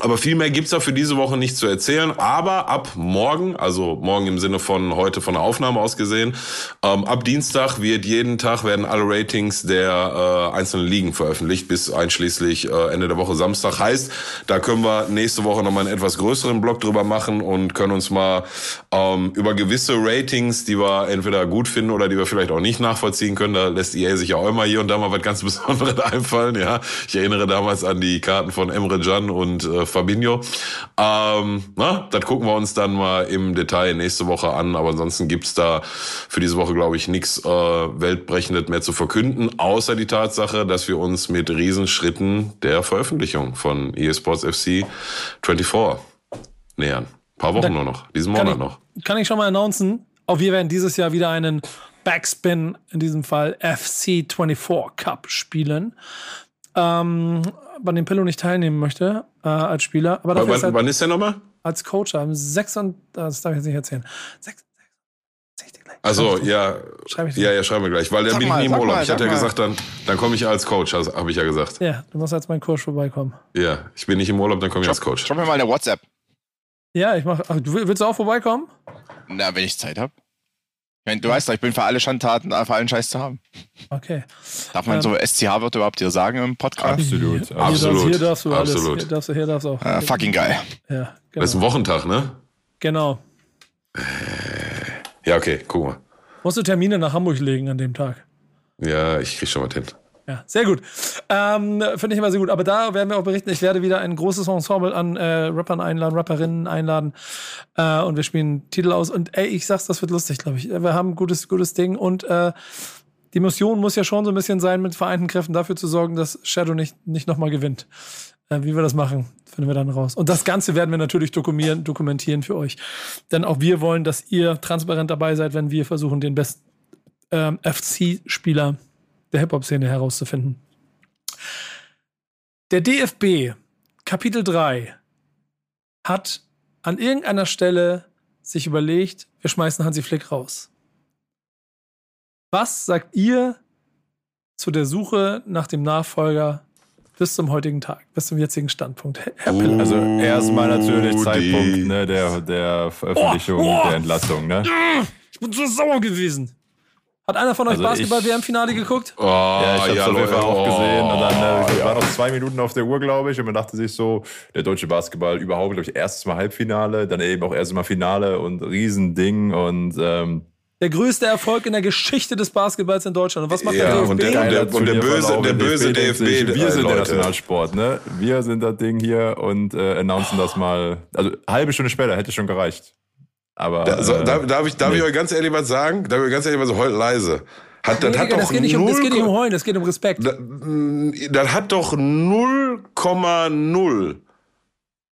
aber viel mehr gibt's da für diese Woche nicht zu erzählen. Aber ab morgen, also morgen im Sinne von heute von der Aufnahme aus gesehen, ähm, ab Dienstag wird jeden Tag werden alle Ratings der äh, einzelnen Ligen veröffentlicht, bis einschließlich äh, Ende der Woche Samstag. Heißt, da können wir nächste Woche nochmal einen etwas größeren Blog drüber machen und können uns mal ähm, über gewisse Ratings, die wir entweder gut finden oder die wir vielleicht auch nicht nachvollziehen können, da lässt EA sich ja auch immer hier und da mal was ganz Besonderes einfallen. Ja, ich erinnere damals an die Karten von Emre Can und äh, Fabinho. Ähm, na, das gucken wir uns dann mal im Detail nächste Woche an. Aber ansonsten gibt's da für diese Woche, glaube ich, nichts äh, Weltbrechendes mehr zu verkünden, außer die Tatsache, dass wir uns mit Riesenschritten der Veröffentlichung von eSports FC 24 nähern. Ein paar Wochen Dann nur noch, diesen Monat ich, noch. kann ich schon mal announcen, auch wir werden dieses Jahr wieder einen Backspin, in diesem Fall FC24 Cup spielen. Ähm, bei dem Pillow nicht teilnehmen möchte äh, als Spieler, aber Wann, ist er wann ist der nochmal? als Coach am 6 und, das darf ich jetzt nicht erzählen. 6, 6, gleich. Also ja, Schreib ich ja, ja, schreiben wir gleich, weil dann Sag bin ich nie im Urlaub. mal, ich hatte ja mal. gesagt, dann, dann komme ich als Coach, also, habe ich ja gesagt. Ja, du musst als mein Coach vorbeikommen. Ja, ich bin nicht im Urlaub, dann komme ich als Coach. Schreib mir mal eine WhatsApp. Ja, ich mach. Ach, du will- willst du auch vorbeikommen? Na, wenn ich Zeit habe. Du weißt doch, ich bin für alle Schandtaten, für allen Scheiß zu haben. Okay. Darf man Ähm, so SCH-Wörter überhaupt hier sagen im Podcast? Absolut. Hier, Absolut, Hier, darfst du alles. absolut. Hier darfst du, hier darfst du auch. Äh, fucking geil. Ja, Das ist ein genau. Wochentag, ne? genau. Ja, okay, guck mal. Musst du Termine nach Hamburg legen an dem Tag. Ja, ich krieg schon was hin. Ja, sehr gut. Ähm, Finde ich immer sehr gut. Aber da werden wir auch berichten, ich werde wieder ein großes Ensemble an äh, Rappern einladen, Rapperinnen einladen. Äh, und wir spielen Titel aus. Und ey, ich sag's, das wird lustig, glaube ich. Wir haben ein gutes, gutes Ding. Und äh, die Mission muss ja schon so ein bisschen sein, mit vereinten Kräften dafür zu sorgen, dass Shadow nicht, nicht nochmal gewinnt. Äh, wie wir das machen, finden wir dann raus. Und das Ganze werden wir natürlich dokumentieren, dokumentieren für euch. Denn auch wir wollen, dass ihr transparent dabei seid, wenn wir versuchen, den besten ähm, FC-Spieler der Hip-Hop-Szene herauszufinden. Der DFB, Kapitel 3, hat an irgendeiner Stelle sich überlegt, wir schmeißen Hansi Flick raus. Was sagt ihr zu der Suche nach dem Nachfolger bis zum heutigen Tag, bis zum jetzigen Standpunkt? Herr- Piller. Also erstmal natürlich Oh, Zeitpunkt ne, der, der Veröffentlichung, Oh, oh. der Entlassung. Ne? Ich bin so sauer gewesen. Hat einer von euch Also Basketball-WM-Finale geguckt? Oh, Ja, ich habe es auf jeden Fall auch gesehen. Und dann äh, ja. waren noch zwei Minuten auf der Uhr, glaube ich. Und man dachte sich so, der deutsche Basketball überhaupt, glaube ich, erstes Mal Halbfinale, dann eben auch erstes Mal Finale und Riesending. Und ähm, Der größte Erfolg in der Geschichte des Basketballs in Deutschland. Und was macht Ja, der DFB? und der- und der- und der böse- der böse sich, DFB, Wir sind der Leute. Nationalsport, ne? Wir sind das Ding hier und äh, announcen das mal. Also halbe Stunde später hätte schon gereicht. Aber Da, so, äh, darf, darf, ich, darf nee. ich euch ganz ehrlich was sagen? Darf ich euch ganz ehrlich was heult leise? Hat, das, Nee, hat Digga, doch das, geht nicht um, das geht nicht um 0, Heulen, das geht um Respekt. das, das hat doch 0,0.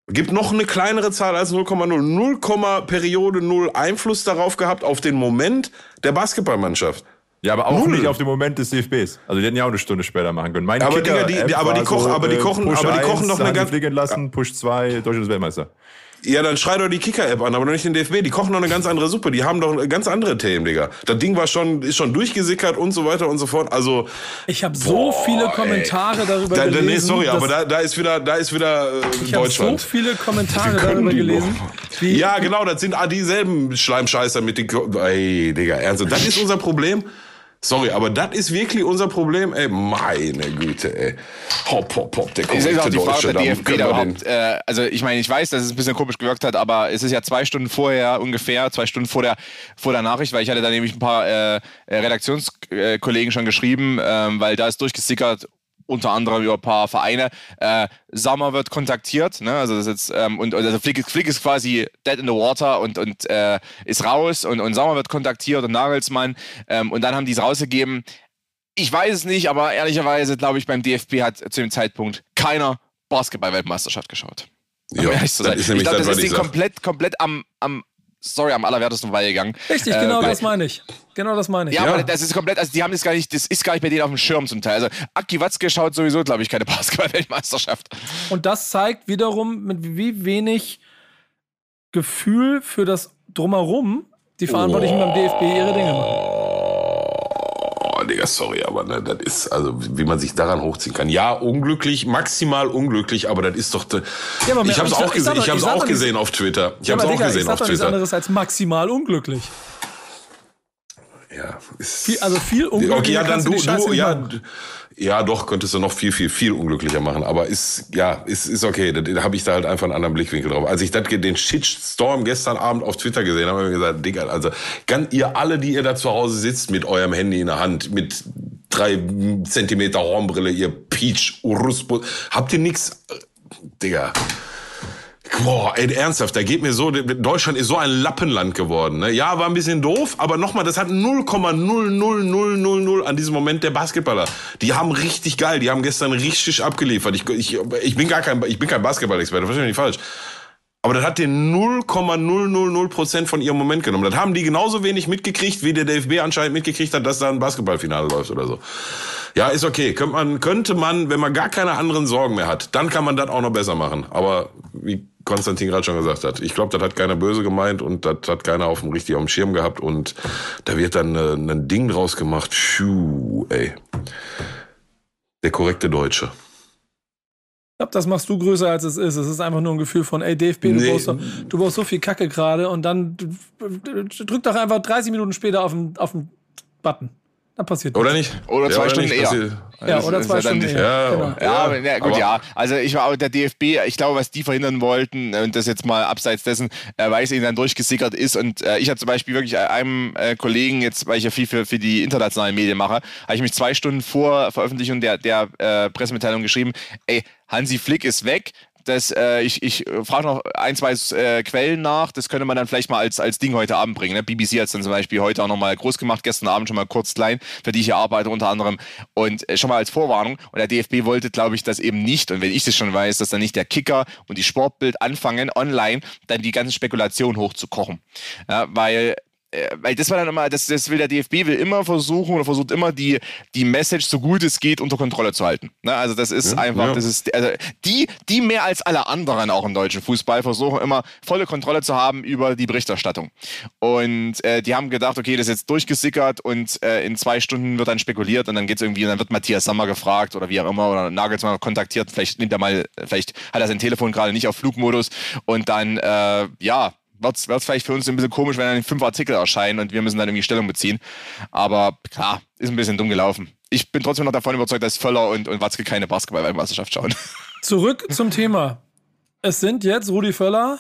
Gibt noch eine kleinere Zahl als 0,0. 0, Periode 0 Einfluss darauf gehabt, auf den Moment der Basketballmannschaft. Ja, aber auch Null. nicht auf den Moment des DFBs. Also die hätten ja auch eine Stunde später machen können. Mein Aber Kicker Digga, die- App aber die kochen- aber die äh, kochen- Push aber die kochen 1, doch eine Hansi ganz- Flick entlassen, Push 2, Deutschland ist Weltmeister. Ja, dann schrei doch die Kicker-App an, aber doch nicht den DFB. Die kochen doch eine ganz andere Suppe. Die haben doch ganz andere Themen, Digga. Das Ding war schon, ist schon durchgesickert und so weiter und so fort. Also. Ich habe so Boah, viele ey. Kommentare darüber Da, gelesen. nee, sorry, aber da, da ist wieder, da ist wieder äh, ich habe so Deutschland. viele Kommentare darüber die gelesen. noch. Wie, Ja, genau, das sind ah, dieselben Schleimscheißer mit den. Ey, Digga, ernsthaft. Das ist unser Problem. Sorry, aber das ist wirklich unser Problem, ey. Meine Güte, ey. Hopp, hopp, hopp, der ist auch korrekte die Frage, Deutsche. ob der DFB da überhaupt, äh, also ich meine, ich weiß, dass es ein bisschen komisch gewirkt hat, aber es ist ja zwei Stunden vorher ungefähr, zwei Stunden vor der, vor der Nachricht, weil ich hatte da nämlich ein paar äh, Redaktionskollegen schon geschrieben, ähm, weil da ist durchgesickert, unter anderem über ein paar Vereine. Äh, Sommer wird kontaktiert, ne? also das ist jetzt, ähm, und, also Flick, ist- Flick ist quasi dead in the water und, und äh, ist raus und, und Sommer wird kontaktiert und Nagelsmann ähm, und dann haben die es rausgegeben. Ich weiß es nicht, aber ehrlicherweise glaube ich, beim DFB hat zu dem Zeitpunkt keiner Basketball-Weltmeisterschaft geschaut. Um Ja, das ist ich glaube, das, das ist ich denen sag. komplett, komplett am, am, sorry, am allerwertesten vorbeigegangen. Richtig, Äh, genau weil- das meine ich. Genau das meine ich. Ja, Ja. aber das ist komplett, also die haben das gar nicht, das ist gar nicht bei denen auf dem Schirm zum Teil. Also Aki Watzke schaut sowieso, glaube ich, keine Basketball-Weltmeisterschaft. Und das zeigt wiederum, mit wie wenig Gefühl für das Drumherum die Verantwortlichen beim DFB ihre Dinge machen. Digga, sorry, aber ne, das ist, also wie man sich daran hochziehen kann. Ja, unglücklich, maximal unglücklich, aber das ist doch. de- Ja, aber ich habe es ich sag- auch ich sag gesehen, ich habe ich es sag auch gesehen auf Twitter. Ich Ja, habe es aber auch Digga, ich gesehen sag auf doch nichts Twitter. anderes als maximal unglücklich. Ja, ist, Viel, also viel unglücklicher ja, dann du, du, ja, machen. ja, doch, könntest du noch viel, viel, viel unglücklicher machen. Aber ist, ja, ist, ist okay. Da, da habe ich da halt einfach einen anderen Blickwinkel drauf. Als ich ge- den Shitstorm gestern Abend auf Twitter gesehen habe, habe ich mir gesagt, Digga, also, kann ihr alle, die ihr da zu Hause sitzt, mit eurem Handy in der Hand, mit drei Zentimeter Hornbrille, ihr Peach, Uruspo, habt ihr nix, äh, Digga. Boah, ey, ernsthaft, da geht mir so, Deutschland ist so ein Lappenland geworden. Ne? Ja, war ein bisschen doof, aber nochmal, das hat 0,00000 an diesem Moment der Basketballer. Die haben richtig geil, die haben gestern richtig abgeliefert. Ich, ich, ich bin gar kein, kein Basketball-Experte, verstehe mich nicht falsch. Aber das hat den 0,000 Prozent von ihrem Moment genommen. Das haben die genauso wenig mitgekriegt, wie der DFB anscheinend mitgekriegt hat, dass da ein Basketballfinale läuft oder so. Ja, ist okay. Könnte man, könnte man, wenn man gar keine anderen Sorgen mehr hat, dann kann man das auch noch besser machen. Aber wie Konstantin gerade schon gesagt hat, ich glaube, das hat keiner böse gemeint und das hat keiner auf dem richtig auf dem Schirm gehabt und da wird dann äh, ein Ding draus gemacht. Phew, ey. Der korrekte Deutsche. Ich glaube, das machst du größer als es ist. Es ist einfach nur ein Gefühl von, ey, DFB, du, Nee. baust, so, du baust so viel Kacke gerade und dann drück doch einfach 30 Minuten später auf den, auf den Button. Dann passiert Oder nichts. nicht? Oder zwei Stunden nicht? eher. Passiert- Ja, oder zwei ja Stunden eher. Ja, genau. Ja, Ja, ja, gut, aber- ja. Also ich war der DFB, ich glaube, was die verhindern wollten und das jetzt mal abseits dessen, äh, weil es ihnen dann durchgesickert ist und äh, ich habe zum Beispiel wirklich einem äh, Kollegen jetzt, weil ich ja viel für, für die internationalen Medien mache, habe ich mich zwei Stunden vor Veröffentlichung der, der äh, Pressemitteilung geschrieben, ey, Hansi Flick ist weg, das, äh, ich ich äh, frage noch ein, zwei äh, Quellen nach. Das könnte man dann vielleicht mal als, als Ding heute Abend bringen. Ne? BBC hat es dann zum Beispiel heute auch nochmal groß gemacht, gestern Abend schon mal kurz klein, für die ich hier arbeite unter anderem. Und äh, schon mal als Vorwarnung. Und der DFB wollte, glaube ich, das eben nicht. Und wenn ich das schon weiß, dass dann nicht der Kicker und die Sportbild anfangen, online dann die ganze Spekulation hochzukochen. Ja, weil weil das war dann immer, das, das will der DFB will immer versuchen oder versucht immer die, die Message so gut es geht unter Kontrolle zu halten. Ne? Also das ist einfach, ja. das ist, also die, die mehr als alle anderen auch im deutschen Fußball versuchen immer volle Kontrolle zu haben über die Berichterstattung. Und äh, die haben gedacht, okay, das ist jetzt durchgesickert und äh, in zwei Stunden wird dann spekuliert und dann geht's irgendwie, und dann wird Matthias Sammer gefragt oder wie auch immer oder Nagelsmann kontaktiert, vielleicht nimmt er mal, vielleicht hat er sein Telefon gerade nicht auf Flugmodus und dann, äh, ja, wird es vielleicht für uns ein bisschen komisch, wenn dann fünf Artikel erscheinen und wir müssen dann irgendwie Stellung beziehen. Aber klar, ist ein bisschen dumm gelaufen. Ich bin trotzdem noch davon überzeugt, dass Völler und, und Watzke keine Basketball-Weltmeisterschaft schauen. Zurück zum Thema. Es sind jetzt Rudi Völler.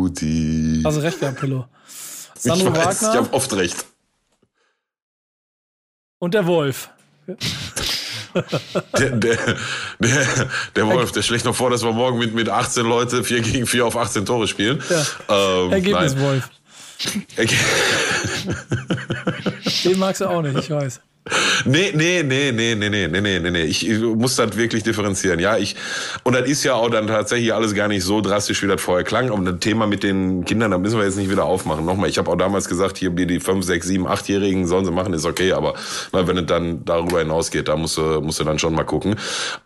Rudi. Also recht gehabt, Pillow. ich Sandro weiß, ich Wagner habe oft recht. und der Wolf. Der, der, der, der Wolf, der schlägt noch vor, dass wir morgen mit, mit 18 Leute 4 gegen 4 auf 18 Tore spielen. Ja. Ähm, Ergebnis nein. Wolf. Den magst du auch nicht, ich weiß. Nee, nee, nee, nee, nee, nee, nee, nee, nee. Ich, ich muss das wirklich differenzieren. Ja, ich, und das ist ja auch dann tatsächlich alles gar nicht so drastisch, wie das vorher klang. Aber das Thema mit den Kindern, da müssen wir jetzt nicht wieder aufmachen. Nochmal, ich habe auch damals gesagt, hier die, die 5, 6, 7, 8-Jährigen sollen sie machen, ist okay. Aber na, wenn es dann darüber hinausgeht, da musst du, musst du dann schon mal gucken.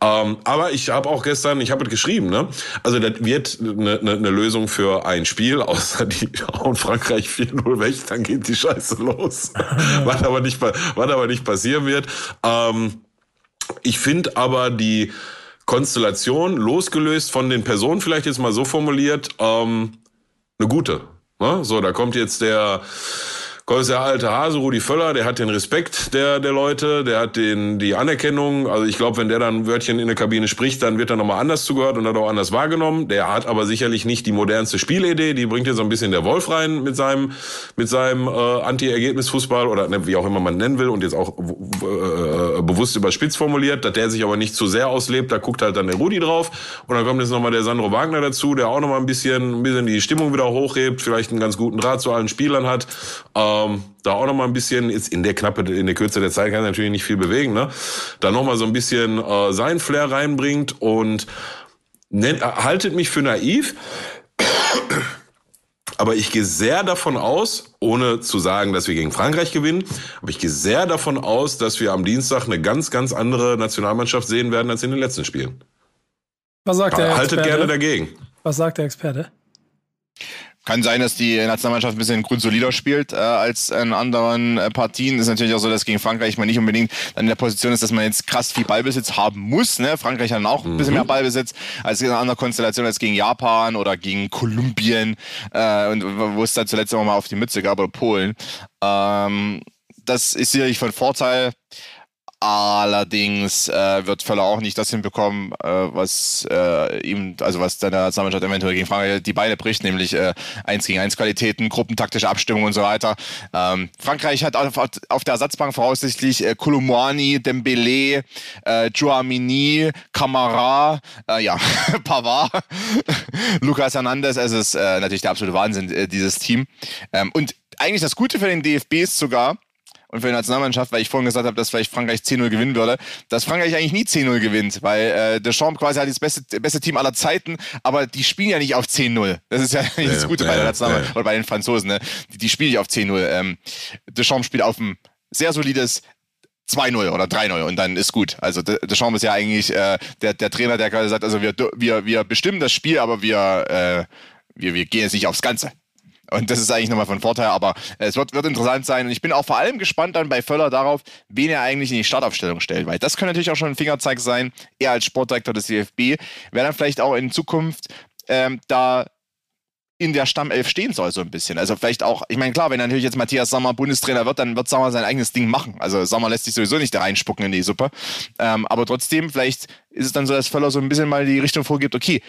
Ähm, aber ich habe auch gestern, ich habe es geschrieben, ne? Also das wird eine, eine, eine Lösung für ein Spiel, außer die hauen Frankreich 4-0 weg, dann geht die Scheiße los. was aber nicht, was aber nicht passieren wird. Ähm, ich finde aber die Konstellation, losgelöst von den Personen, vielleicht jetzt mal so formuliert, ähm, eine gute. Ne? So, da kommt jetzt der Kommt der alte Hase, Rudi Völler, der hat den Respekt der, der Leute, der hat den, die Anerkennung. Also ich glaube, wenn der dann ein Wörtchen in der Kabine spricht, dann wird er nochmal anders zugehört und hat auch anders wahrgenommen. Der hat aber sicherlich nicht die modernste Spielidee. Die bringt hier so ein bisschen der Wolf rein mit seinem, mit seinem äh, Anti-Ergebnis-Fußball oder ne, wie auch immer man nennen will und jetzt auch äh, bewusst überspitzt formuliert, dass der sich aber nicht zu sehr auslebt. Da guckt halt dann der Rudi drauf. Und dann kommt jetzt nochmal der Sandro Wagner dazu, der auch nochmal ein bisschen, ein bisschen die Stimmung wieder hochhebt, vielleicht einen ganz guten Draht zu allen Spielern hat. Äh, ähm, da auch noch mal ein bisschen, jetzt in der Knappe, in der Kürze der Zeit kann er natürlich nicht viel bewegen, ne? Da noch mal so ein bisschen äh, sein Flair reinbringt und nennt, haltet mich für naiv. Aber ich gehe sehr davon aus, ohne zu sagen, dass wir gegen Frankreich gewinnen, aber ich gehe sehr davon aus, dass wir am Dienstag eine ganz, ganz andere Nationalmannschaft sehen werden als in den letzten Spielen. Was sagt der Haltet Experte? gerne dagegen. Was sagt der Experte? Kann sein, dass die Nationalmannschaft ein bisschen grundsolider spielt äh, als in anderen äh, Partien. Ist natürlich auch so, dass gegen Frankreich man nicht unbedingt dann in der Position ist, dass man jetzt krass viel Ballbesitz haben muss. Ne? Frankreich hat dann auch ein bisschen mehr Ballbesitz als in einer anderen Konstellation als gegen Japan oder gegen Kolumbien äh, und wo es dann zuletzt auch mal auf die Mütze gab oder Polen. Ähm, das ist sicherlich von Vorteil. Allerdings äh, wird Völler auch nicht das hinbekommen, äh, was äh, ihm, also was der Nationalmannschaft eventuell gegen Frankreich die Beine bricht, nämlich äh, 1 gegen 1 Qualitäten, gruppentaktische Abstimmung und so weiter. Ähm, Frankreich hat auf, auf der Ersatzbank voraussichtlich äh, Kolomwani, Dembele, äh, Chouamini, Camara, äh, ja, Pavard, Lucas Hernandez. Es ist äh, natürlich der absolute Wahnsinn, äh, dieses Team. Ähm, und eigentlich das Gute für den DFB ist sogar, und für die Nationalmannschaft, weil ich vorhin gesagt habe, dass vielleicht Frankreich 10-0 gewinnen würde, dass Frankreich eigentlich nie 10-0 gewinnt, weil äh, Deschamps quasi hat das beste, beste Team aller Zeiten, aber die spielen ja nicht auf 10-0. Das ist ja nicht das Gute bei der Nationalmannschaft oder bei den Franzosen. Ne? Die, die spielen nicht auf 10-0. Ähm, Deschamps spielt auf ein sehr solides 2-0 oder 3-0 und dann ist gut. Also Deschamps ist ja eigentlich äh, der, der Trainer, der gerade sagt, also wir, wir, wir bestimmen das Spiel, aber wir, äh, wir, wir gehen jetzt nicht aufs Ganze. Und das ist eigentlich nochmal von Vorteil, aber es wird, wird interessant sein. Und ich bin auch vor allem gespannt dann bei Völler darauf, wen er eigentlich in die Startaufstellung stellt, weil das könnte natürlich auch schon ein Fingerzeig sein. Er als Sportdirektor des DFB, wer dann vielleicht auch in Zukunft ähm, da in der Stammelf stehen soll, so ein bisschen. Also vielleicht auch, ich meine, klar, wenn natürlich jetzt Matthias Sommer Bundestrainer wird, dann wird Sommer sein eigenes Ding machen. Also Sommer lässt sich sowieso nicht da reinspucken in die Suppe. Ähm, aber trotzdem, vielleicht ist es dann so, dass Völler so ein bisschen mal die Richtung vorgibt, okay,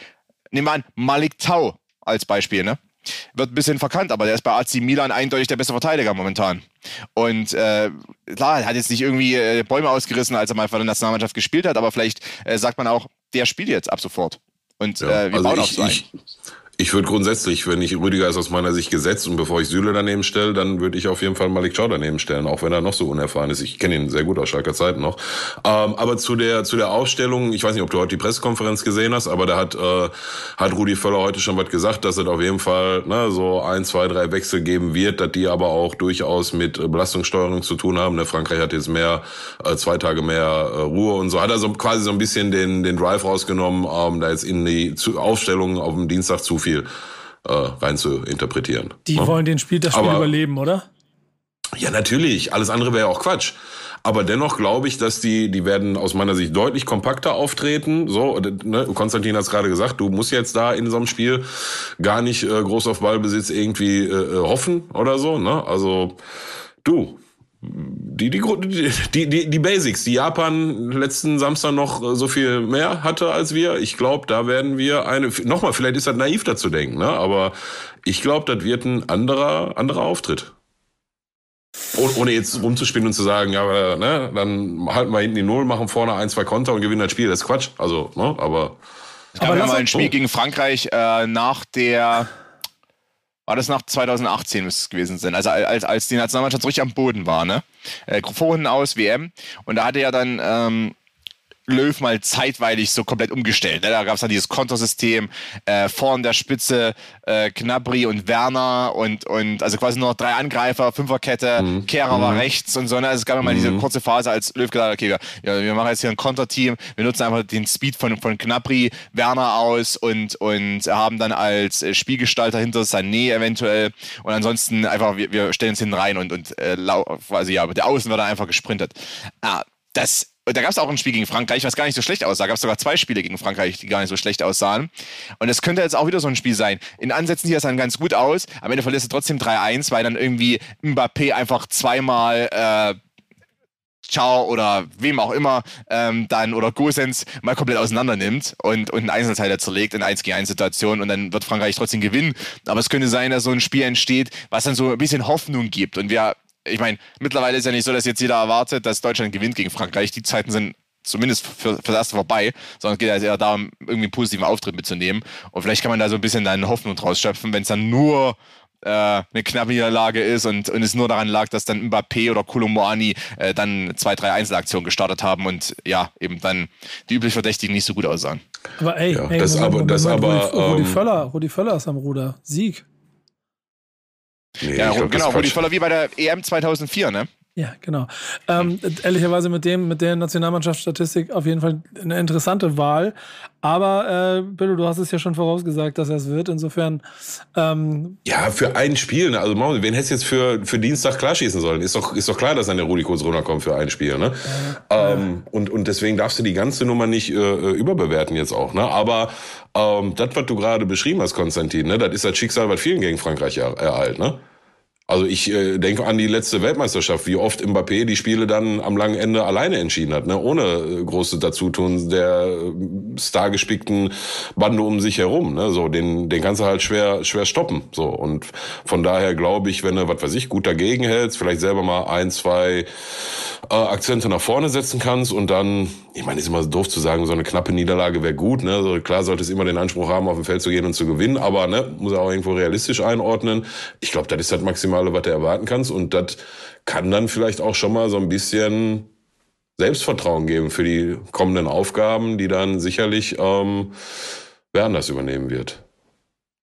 nehmen wir an, Malik Tau als Beispiel, ne? Wird ein bisschen verkannt, aber der ist bei AC Milan eindeutig der beste Verteidiger momentan. Und äh, klar, er hat jetzt nicht irgendwie äh, Bäume ausgerissen, als er mal für die Nationalmannschaft gespielt hat, aber vielleicht äh, sagt man auch, der spielt jetzt ab sofort. Und ja, äh, wir also bauen ich, auf so. Ich, ich würde grundsätzlich, wenn ich Rüdiger ist aus meiner Sicht gesetzt und bevor ich Süle daneben stelle, dann würde ich auf jeden Fall Malik Chow daneben stellen, auch wenn er noch so unerfahren ist. Ich kenne ihn sehr gut aus starker Zeit noch. Ähm, aber zu der zu der Aufstellung, ich weiß nicht, ob du heute die Pressekonferenz gesehen hast, aber da hat äh, hat Rudi Völler heute schon was gesagt, dass es auf jeden Fall ne, so ein, zwei, drei Wechsel geben wird, dass die aber auch durchaus mit Belastungssteuerung zu tun haben. Ne, Frankreich hat jetzt mehr äh, zwei Tage mehr äh, Ruhe und so. Hat er so quasi so ein bisschen den den Drive rausgenommen, ähm, da jetzt in die Aufstellung auf dem Dienstag zu viel äh, rein zu interpretieren. Die ja? wollen den Spiel, das Spiel Aber, überleben, oder? Ja, natürlich. Alles andere wäre auch Quatsch. Aber dennoch glaube ich, dass die, die werden aus meiner Sicht deutlich kompakter auftreten. So, ne, Konstantin hat es gerade gesagt, du musst jetzt da in so einem Spiel gar nicht äh, groß auf Ballbesitz irgendwie äh, hoffen oder so. Ne? Also du, die, die, die, die, die Basics, die Japan letzten Samstag noch so viel mehr hatte als wir. Ich glaube, da werden wir eine, nochmal, vielleicht ist das naiv dazu denken, ne? aber ich glaube, das wird ein anderer, anderer Auftritt. Ohne jetzt rumzuspielen und zu sagen, ja, ne, dann halten wir hinten die Null, machen vorne ein, zwei Konter und gewinnen das Spiel. Das ist Quatsch. Also, ne, aber. Es gab ja mal ein Spiel oh. gegen Frankreich äh, nach der war das nach 2018 müsste es gewesen sein, also als, als die Nationalmannschaft so richtig am Boden war, ne? Äh, Vorrunden aus WM und da hatte er dann ähm, Löw mal zeitweilig so komplett umgestellt. Ne? Da gab es dann dieses Kontosystem, äh, vorn der Spitze äh, Knabri und Werner und, und also quasi nur noch drei Angreifer, Fünferkette, mhm. Kehrer mhm. war rechts und so. Ne? Also es gab mhm. mal diese mhm. kurze Phase, als Löw gesagt hat, okay, ja, wir machen jetzt hier ein Konterteam, wir nutzen einfach den Speed von, von Knabri, Werner aus und, und haben dann als äh, Spielgestalter hinter Sané eventuell und ansonsten einfach, wir, wir stellen uns hinten rein und, und äh, quasi, ja, mit der Außen wird er einfach gesprintet. Ah, das da gab es auch ein Spiel gegen Frankreich, was gar nicht so schlecht aussah. Da gab es sogar zwei Spiele gegen Frankreich, die gar nicht so schlecht aussahen. Und es könnte jetzt auch wieder so ein Spiel sein. In Ansätzen sieht das dann ganz gut aus. Am Ende verlierst du trotzdem 3-1, weil dann irgendwie Mbappé einfach zweimal äh, Ciao oder wem auch immer ähm, dann oder Gosens mal komplett auseinander nimmt und, und einen Einzelteil zerlegt in 1 gegen 1 Situation und dann wird Frankreich trotzdem gewinnen. Aber es könnte sein, dass so ein Spiel entsteht, was dann so ein bisschen Hoffnung gibt. Und wir ich meine, mittlerweile ist ja nicht so, dass jetzt jeder erwartet, dass Deutschland gewinnt gegen Frankreich. Die Zeiten sind zumindest für, für das erste vorbei, sondern es geht ja eher darum, irgendwie einen positiven Auftritt mitzunehmen. Und vielleicht kann man da so ein bisschen dann Hoffnung draus schöpfen, wenn es dann nur äh, eine knappe Niederlage ist und, und es nur daran lag, dass dann Mbappé oder Kolomoani äh, dann zwei, drei Einzelaktionen gestartet haben und ja, eben dann die üblich Verdächtigen nicht so gut aussahen. Aber ey, ja, ey das Moment, aber, Moment, das Moment, aber Rudi, Rudi, ähm, Völler, Rudi Völler ist am Ruder. Sieg. Nee, ja, glaub, genau, Rudi Völler wie bei der EM 2004, ne? Ja, genau. Ähm, ehrlicherweise mit dem, mit der Nationalmannschaftsstatistik auf jeden Fall eine interessante Wahl. Aber äh, Billo, du hast es ja schon vorausgesagt, dass er es wird. Insofern. Ähm, ja, für ein Spiel. Ne? Also wen hättest du jetzt für, für Dienstag klar schießen sollen? Ist doch, ist doch klar, dass dann der Rudi kurz runterkommt für ein Spiel. Ne? Ja, ähm, und, und deswegen darfst du die ganze Nummer nicht äh, äh überbewerten jetzt auch. Ne? Aber ähm, das, was du gerade beschrieben hast, Konstantin, ne? das ist das Schicksal, was vielen gegen Frankreich ereilt. Ne? Also ich äh, denke an die letzte Weltmeisterschaft, wie oft Mbappé die Spiele dann am langen Ende alleine entschieden hat, ne? ohne äh, große Dazutun der äh, stargespickten Bande um sich herum. Ne? So, den, den kannst du halt schwer, schwer stoppen. So und von daher glaube ich, wenn du, was weiß ich, gut dagegen hältst, vielleicht selber mal ein, zwei äh, Akzente nach vorne setzen kannst und dann, ich meine, ist immer doof zu sagen, so eine knappe Niederlage wäre gut. Ne? Also klar sollte es immer den Anspruch haben, auf dem Feld zu gehen und zu gewinnen, aber ne, muss er auch irgendwo realistisch einordnen. Ich glaube, das ist das maximal Maximale, was du erwarten kannst. Und das kann dann vielleicht auch schon mal so ein bisschen Selbstvertrauen geben für die kommenden Aufgaben, die dann sicherlich ähm, wer anders übernehmen wird.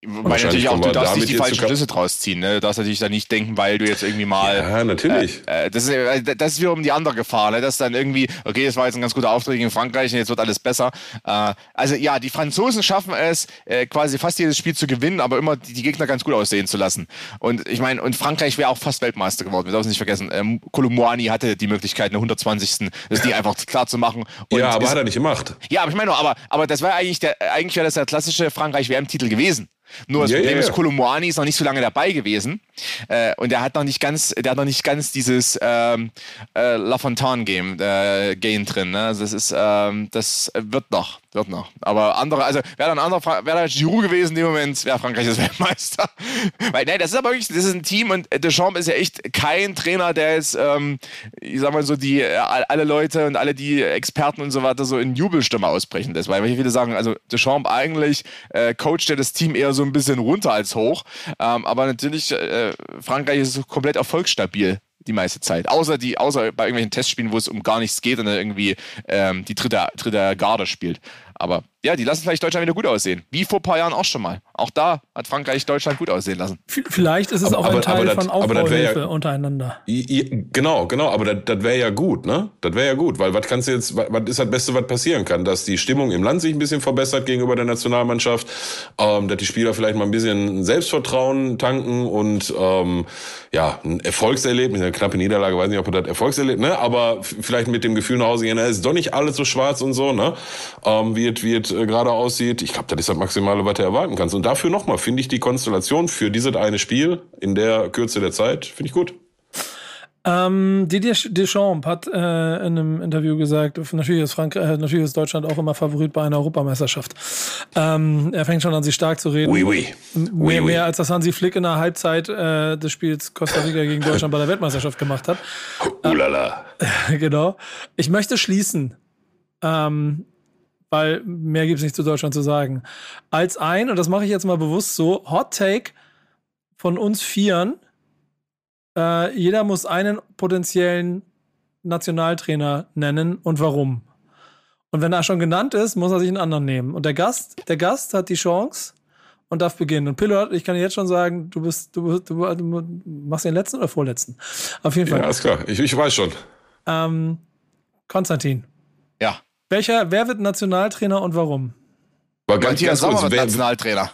Weil natürlich auch, du darfst nicht die falschen Schlüsse draus ziehen. Ne? Du darfst natürlich da nicht denken, weil du jetzt irgendwie mal. Ja, natürlich. Äh, äh das, ist, äh, das ist wiederum die andere Gefahr, ne? dass dann irgendwie, okay, das war jetzt ein ganz guter Auftritt gegen Frankreich und jetzt wird alles besser. Äh, also ja, die Franzosen schaffen es, äh, quasi fast jedes Spiel zu gewinnen, aber immer die, die Gegner ganz gut aussehen zu lassen. Und ich meine, und Frankreich wäre auch fast Weltmeister geworden, wir dürfen es nicht vergessen. Ähm, Colomboani hatte die Möglichkeit, eine 120. das Ding einfach klar zu machen. Ja, aber ist, hat er nicht gemacht. Ja, aber ich meine, aber, aber das war eigentlich der, eigentlich wäre das der klassische Frankreich-WM-Titel gewesen. Nur das yeah, Problem yeah. ist, Kolomoani ist noch nicht so lange dabei gewesen äh, und er hat noch nicht ganz, der hat noch nicht ganz dieses ähm, äh, La Fontaine Game äh, Gain drin. Ne? Also das ist, ähm, das wird noch, wird noch. Aber andere, also wäre dann anderer, wäre da Giroud gewesen in dem Moment, wäre Frankreich das Weltmeister. Weil nein, das ist aber wirklich, das ist ein Team und Deschamps ist ja echt kein Trainer, der jetzt, ähm, ich sag mal so die alle Leute und alle die Experten und so weiter so in Jubelstimme ausbrechen lässt. Weil viele sagen, also Deschamps eigentlich äh, coacht er das Team eher so ein bisschen runter als hoch. Ähm, aber natürlich äh, Frankreich ist komplett erfolgsstabil die meiste Zeit. Außer, die, außer bei irgendwelchen Testspielen, wo es um gar nichts geht und dann irgendwie ähm, die dritte, dritte Garde spielt. Aber ja, die lassen vielleicht Deutschland wieder gut aussehen. Wie vor ein paar Jahren auch schon mal. Auch da hat Frankreich Deutschland gut aussehen lassen. Vielleicht ist es aber, auch ein Teil das, von Aufbauhilfe ja, untereinander. Genau, genau, aber das, das wäre ja gut, ne? Das wäre ja gut, weil was kannst du jetzt, was ist das Beste, was passieren kann? Dass die Stimmung im Land sich ein bisschen verbessert gegenüber der Nationalmannschaft, ähm, dass die Spieler vielleicht mal ein bisschen Selbstvertrauen tanken und ähm, ja, ein Erfolgserlebnis, eine knappe Niederlage, weiß nicht, ob das Erfolgserlebnis, ne? Aber vielleicht mit dem Gefühl nach Hause gehen, es ist doch nicht alles so schwarz und so, ne? Ähm, wie es, es äh, gerade aussieht. Ich glaube, das ist das Maximale, was du erwarten kannst. Und dafür nochmal finde ich die Konstellation für dieses eine Spiel in der Kürze der Zeit, finde ich gut. Ähm, Didier Deschamps hat äh, in einem Interview gesagt, natürlich ist, Frank äh, natürlich ist Deutschland auch immer Favorit bei einer Europameisterschaft. Ähm, er fängt schon an, sich stark zu reden. Oui, oui. Mehr, oui, mehr als das Hansi Flick in der Halbzeit äh, des Spiels Costa Rica gegen Deutschland bei der Weltmeisterschaft gemacht hat. Uh, lala. genau. Ich möchte schließen. Ähm, weil mehr gibt es nicht zu Deutschland zu sagen. Als ein, und das mache ich jetzt mal bewusst so, Hot Take von uns Vieren, äh, jeder muss einen potenziellen Nationaltrainer nennen und warum. Und wenn er schon genannt ist, muss er sich einen anderen nehmen. Und der Gast, der Gast hat die Chance und darf beginnen. Und Pilot, ich kann dir jetzt schon sagen, du bist, du, du, du machst den letzten oder vorletzten. Auf jeden Fall. Ja, ist klar. Ich, ich weiß schon. Ähm, Konstantin. Ja. Welcher, wer wird Nationaltrainer und warum? Aber ganz, Matthias ganz kurz, Sommer wird wer, Nationaltrainer.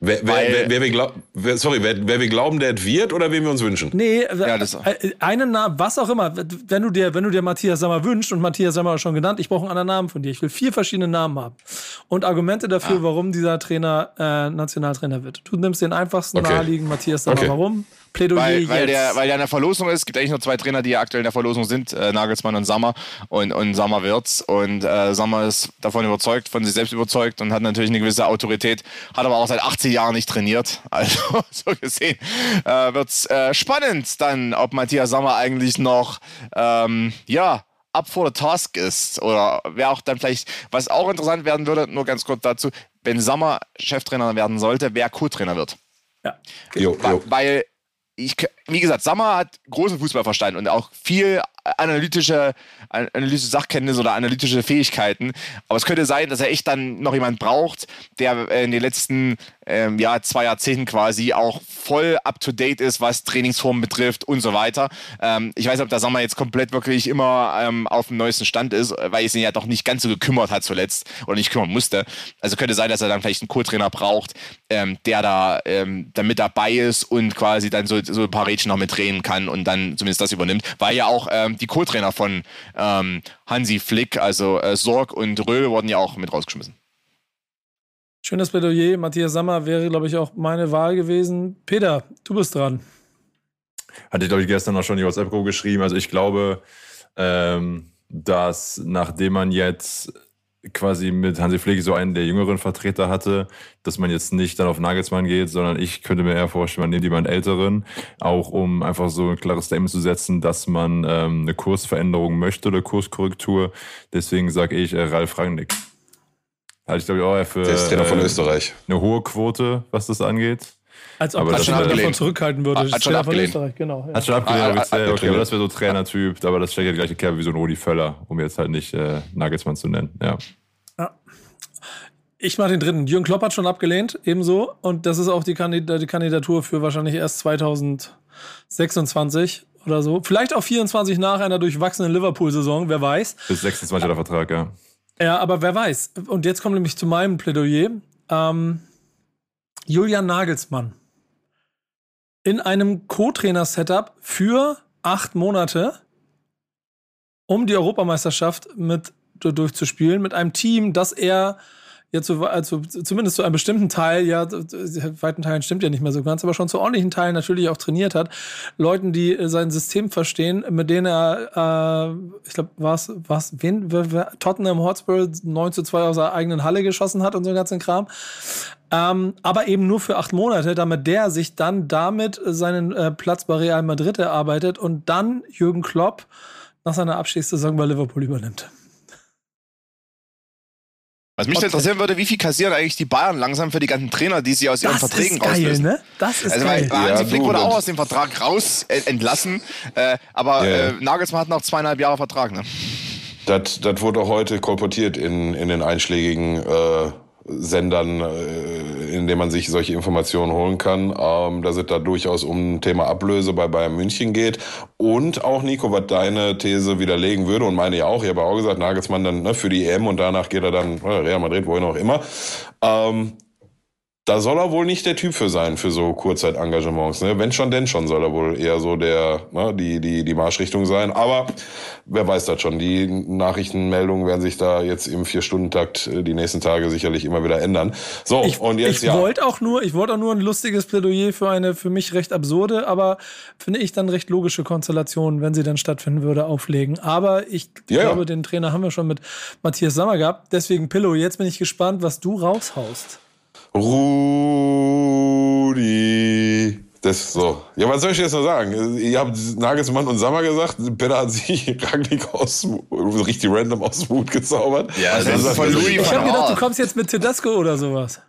wer, wer, wer, wer, wir glaub, wer, sorry, wer, wer wir glauben, der wird oder wen wir uns wünschen? Nee, Ja, das- äh, einen Namen, was auch immer. Wenn du dir, wenn du dir Matthias Sammer wünschst und Matthias Sammer schon genannt, ich brauche einen anderen Namen von dir. Ich will vier verschiedene Namen haben und Argumente Ah. dafür, warum dieser Trainer äh, Nationaltrainer wird. Du nimmst den einfachsten Okay. naheliegenden Matthias Sammer. Okay. Warum? Plädoyer Weil, weil, jetzt. der, weil der in der Verlosung ist. Es gibt eigentlich nur zwei Trainer, die ja aktuell in der Verlosung sind: äh, Nagelsmann und Sammer. Und, und Sammer wird's. Und äh, Sammer ist davon überzeugt, von sich selbst überzeugt und hat natürlich eine gewisse Autorität. Hat aber auch seit 18 Jahren nicht trainiert. Also so gesehen äh, wird's äh, spannend dann, ob Matthias Sammer eigentlich noch, ähm, ja, up for the task ist. Oder wer auch dann vielleicht, was auch interessant werden würde, nur ganz kurz dazu, wenn Sammer Cheftrainer werden sollte, wer Co-Trainer wird. ja. Jo, jo. Weil, ich, wie gesagt, Sammer hat großen Fußballverstand und auch viel analytische, an- analytische Sachkenntnisse oder analytische Fähigkeiten. Aber es könnte sein, dass er echt dann noch jemand braucht, der äh, in den letzten ähm, ja, zwei Jahrzehnten quasi auch voll up to date ist, was Trainingsformen betrifft und so weiter. Ähm, ich weiß nicht, ob der Sammer jetzt komplett wirklich immer ähm, auf dem neuesten Stand ist, weil es ihn ja doch nicht ganz so gekümmert hat zuletzt oder nicht kümmern musste. Also könnte sein, dass er dann vielleicht einen Co-Trainer braucht, ähm, der da ähm, dann mit dabei ist und quasi dann so, so ein paar Rädchen noch mit drehen kann und dann zumindest das übernimmt, weil ja auch ähm, die Co-Trainer von ähm, Hansi Flick, also äh, Sorg und Röhl, wurden ja auch mit rausgeschmissen. Schönes Plädoyer. Matthias Sammer wäre, glaube ich, auch meine Wahl gewesen. Peter, du bist dran. Hatte ich, glaube ich, gestern auch schon die WhatsApp-Gruppe geschrieben. Also ich glaube, ähm, dass nachdem man jetzt quasi mit Hansi Flick so einen der jüngeren Vertreter hatte, dass man jetzt nicht dann auf Nagelsmann geht, sondern ich könnte mir eher vorstellen, man nimmt jemanden älteren, auch um einfach so ein klares Statement zu setzen, dass man ähm, eine Kursveränderung möchte oder Kurskorrektur. Deswegen sage ich äh, Ralf Rangnick. Halte ich glaube ich auch für Der ist Trainer von äh, Österreich. eine hohe Quote, was das angeht. Als ob Aber das davon abgelehnt. zurückhalten würde. Hat- schon abgelehnt. Österreich, genau. Ja. Hat schon abgelehnt Ah, ah, ah, okay, aber das wäre so Trainertyp, aber das steckt ja die gleiche Kerbe wie so ein Rudi Völler, um jetzt halt nicht äh, Nagelsmann zu nennen. Ja. Ich mache den dritten. Jürgen Klopp hat schon abgelehnt, ebenso. Und das ist auch die, Kandid die Kandidatur für wahrscheinlich erst 2026 oder so. Vielleicht auch 24 nach einer durchwachsenen Liverpool-Saison, wer weiß. Bis 26 der Vertrag, ja. Ja, aber wer weiß. Und jetzt kommt nämlich zu meinem Plädoyer. Ähm, Julian Nagelsmann. In einem Co-Trainer-Setup für acht Monate, um die Europameisterschaft mit durchzuspielen, mit einem Team, das er jetzt so, also zumindest zu einem bestimmten Teil, ja, weiten Teilen stimmt ja nicht mehr so ganz, aber schon zu ordentlichen Teilen natürlich auch trainiert hat. Leuten, die äh, sein System verstehen, mit denen er, äh, ich glaube, was, was, wen, wer, wer, Tottenham Hotspur 9 zu 2 aus der eigenen Halle geschossen hat und so ganzen Kram. Ähm, aber eben nur für acht Monate, damit der sich dann damit seinen äh, Platz bei Real Madrid erarbeitet und dann Jürgen Klopp nach seiner Abschiedssaison bei Liverpool übernimmt. Was mich Okay. interessieren würde, wie viel kassieren eigentlich die Bayern langsam für die ganzen Trainer, die sie aus ihren Das Verträgen ist geil, rauslösen? ne? Das ist Also geil. weil Hansi Ja, Flick wurde auch aus dem Vertrag raus äh, entlassen, äh, aber ja. äh, Nagelsmann hat noch zweieinhalb Jahre Vertrag. Ne? Das, das wurde auch heute kolportiert in, in den einschlägigen äh, Sendern, äh, in denen man sich solche Informationen holen kann, ähm, dass es da durchaus um Thema Ablöse bei Bayern München geht. Und auch, Nico, was deine These widerlegen würde und meine ja auch, ich habe auch gesagt, Nagelsmann dann ne, für die EM und danach geht er dann äh, Real Madrid, wohin auch immer. Ähm, da soll er wohl nicht der Typ für sein, für so Kurzzeit-Engagements. Ne? Wenn schon, denn schon soll er wohl eher so der, ne, die, die, die Marschrichtung sein. Aber wer weiß das schon. Die Nachrichtenmeldungen werden sich da jetzt im Vier-Stunden-Takt äh, die nächsten Tage sicherlich immer wieder ändern. So, Ich, und jetzt ich ja. wollte auch nur, ich wollte auch nur ein lustiges Plädoyer für eine für mich recht absurde, aber finde ich dann recht logische Konstellation, wenn sie dann stattfinden würde, auflegen. Aber ich Ja, ja. glaube, den Trainer haben wir schon mit Matthias Sammer gehabt. Deswegen Pillow, jetzt bin ich gespannt, was du raushaust. Rudi. Das ist so. Ja, was soll ich jetzt noch sagen? Ihr habt Nagelsmann und Sammer gesagt. Peter hat sich Rangnick aus, richtig random aus dem Hut gezaubert. Ja, Also das ist sagt von Louis Ich habe gedacht, du kommst jetzt mit Tedesco oder sowas.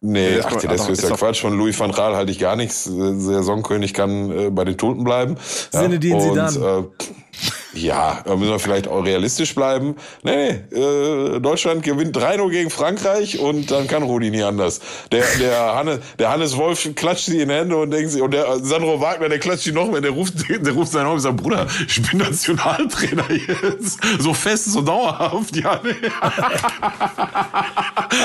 Nee, Tedesco ach, Tedesco ist ja ist Quatsch. Von Louis van Gaal halte ich gar nichts. Der Saisonkönig kann äh, bei den Toten bleiben. Zinedine und, Zidane. Äh, ja, da müssen wir vielleicht auch realistisch bleiben. Nee, nee, äh, Deutschland gewinnt 3-0 gegen Frankreich und dann kann Rudi nie anders. Der, der, Hannes, der Hannes Wolf klatscht sie in die Hände und denkt sich, und der Sandro Wagner, der klatscht sie noch mehr, der ruft, der ruft seinen Namen und sagt, Bruder, ich bin Nationaltrainer jetzt. So fest, so dauerhaft, ja, nee.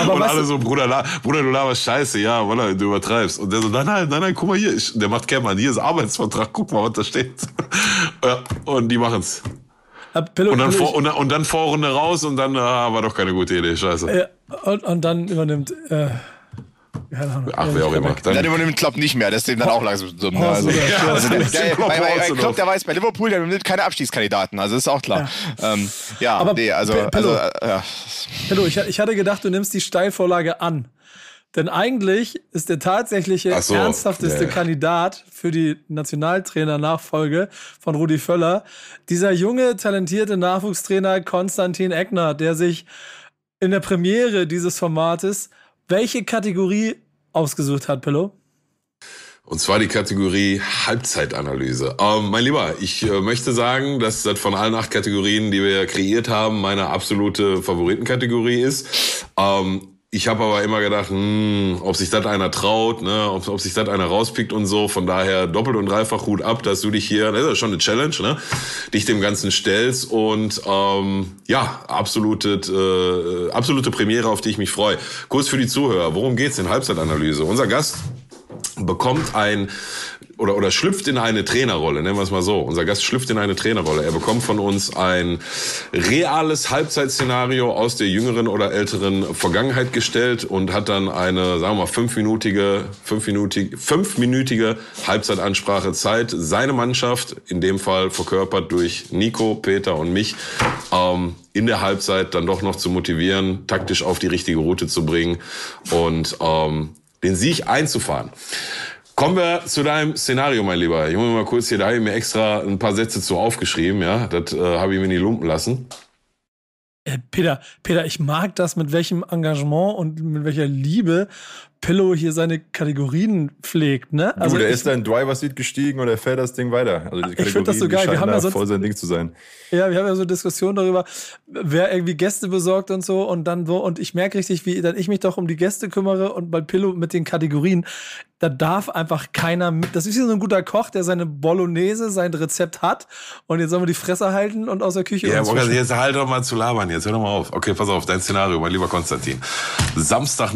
Aber und alle so, Bruder, Bruder, du laberst scheiße, ja, Wallah, du übertreibst. Und der so, nein, nein, nein, nein, guck mal hier, ich, der macht Kämmermann, hier ist Arbeitsvertrag, guck mal, was da steht. ja, und die machen's. Pillow, Und dann, Pillow, vor, und, und dann Vorrunde raus und dann ah, war doch keine gute Idee, scheiße. äh, und, und dann übernimmt. Äh, keine Ahnung, Ach, wer auch immer. Dann Dann, übernimmt Klopp nicht mehr, das ist dem dann auch langsam so. Horst Also, ja, also der, bei, bei, Klopp, der weiß, bei Liverpool, der nimmt keine Abstiegskandidaten, also ist auch klar. Ja, ähm, ja Aber nee, also, Pe- also äh, ja. Pillow, ich, ich hatte gedacht, du nimmst die Steilvorlage an. Denn eigentlich ist der tatsächliche so, ernsthafteste ja. Kandidat für die Nationaltrainer-Nachfolge von Rudi Völler dieser junge, talentierte Nachwuchstrainer Konstantin Eckner, der sich in der Premiere dieses Formates welche Kategorie ausgesucht hat, Pillow? und zwar die Kategorie Halbzeitanalyse. Ähm, mein Lieber, ich äh, möchte sagen, dass das von allen acht Kategorien, die wir kreiert haben, meine absolute Favoritenkategorie ist. Ähm, ich habe aber immer gedacht, hm, ob sich das einer traut, ne, ob, ob sich das einer rauspickt und so. Von daher doppelt und dreifach Hut ab, dass du dich hier, das ist schon eine Challenge, ne, dich dem Ganzen stellst und ähm, ja, absolute, äh, absolute Premiere, auf die ich mich freue. Kurz für die Zuhörer, worum geht's in Halbzeitanalyse? Unser Gast bekommt ein oder, oder schlüpft in eine Trainerrolle, nennen wir es mal so. Unser Gast schlüpft in eine Trainerrolle. Er bekommt von uns ein reales Halbzeitszenario aus der jüngeren oder älteren Vergangenheit gestellt und hat dann eine, sagen wir mal, fünfminütige, fünfminütige, fünfminütige Halbzeitansprache Zeit, seine Mannschaft, in dem Fall verkörpert durch Nico, Peter und mich, ähm, in der Halbzeit dann doch noch zu motivieren, taktisch auf die richtige Route zu bringen und ähm, den Sieg einzufahren. Kommen wir zu deinem Szenario, mein Lieber. Ich muss mal kurz hier, da habe ich mir extra ein paar Sätze zu aufgeschrieben, ja. Das äh, habe ich mir nicht lumpen lassen. Äh, Peter, Peter, ich mag das, mit welchem Engagement und mit welcher Liebe Pillow hier seine Kategorien pflegt, ne? Also der ich- ist da in Driver Seat gestiegen und er fährt das Ding weiter. Also die Ich find das so Kategorien, geil. Wir haben ja sonst- voll sein Ding zu sein. Ja, wir haben ja so Diskussionen darüber, wer irgendwie Gäste besorgt und so und dann so und ich merke richtig, wie dann ich mich doch um die Gäste kümmere und bei Pillow mit den Kategorien, da darf einfach keiner mit. Das ist wie so ein guter Koch, der seine Bolognese, sein Rezept hat und jetzt sollen wir die Fresse halten und aus der Küche Ja, fischen. jetzt halt doch mal zu labern. Jetzt hör doch mal auf. Okay, pass auf, dein Szenario, mein lieber Konstantin. Samstag,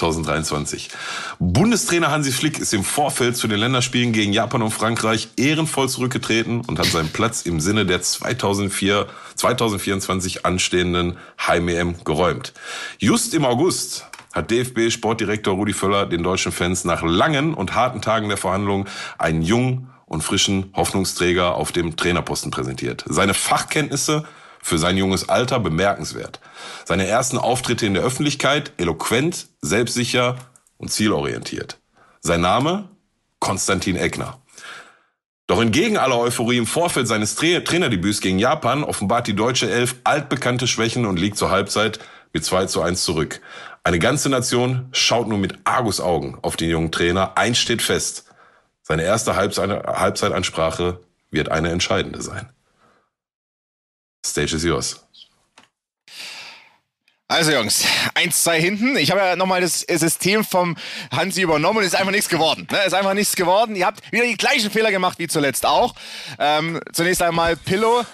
9.9.2023. Bundestrainer Hansi Flick ist im Vorfeld zu den Länderspielen gegen Japan und Frankreich ehrenvoll zurückgetreten und hat seinen Platz im Sinne der 2004, 2024 anstehenden Heim-EM geräumt. Just im August hat DFB-Sportdirektor Rudi Völler den deutschen Fans nach langen und harten Tagen der Verhandlungen einen jungen und frischen Hoffnungsträger auf dem Trainerposten präsentiert. Seine Fachkenntnisse für sein junges Alter bemerkenswert. Seine ersten Auftritte in der Öffentlichkeit eloquent, selbstsicher und zielorientiert. Sein Name? Konstantin Eckner. Doch entgegen aller Euphorie im Vorfeld seines Tra Trainerdebüts gegen Japan offenbart die deutsche Elf altbekannte Schwächen und liegt zur Halbzeit mit 2 zu 1 zurück. Eine ganze Nation schaut nun mit Argusaugen auf den jungen Trainer. Eins steht fest. Seine erste Halbzeit Halbzeitansprache wird eine entscheidende sein. Stage is yours. Also Jungs, 1-2 hinten. Ich habe ja nochmal das System vom Hansi übernommen und ist einfach nichts geworden. Ne? Ist einfach nichts geworden. Ihr habt wieder die gleichen Fehler gemacht wie zuletzt auch. Ähm, zunächst einmal Pillow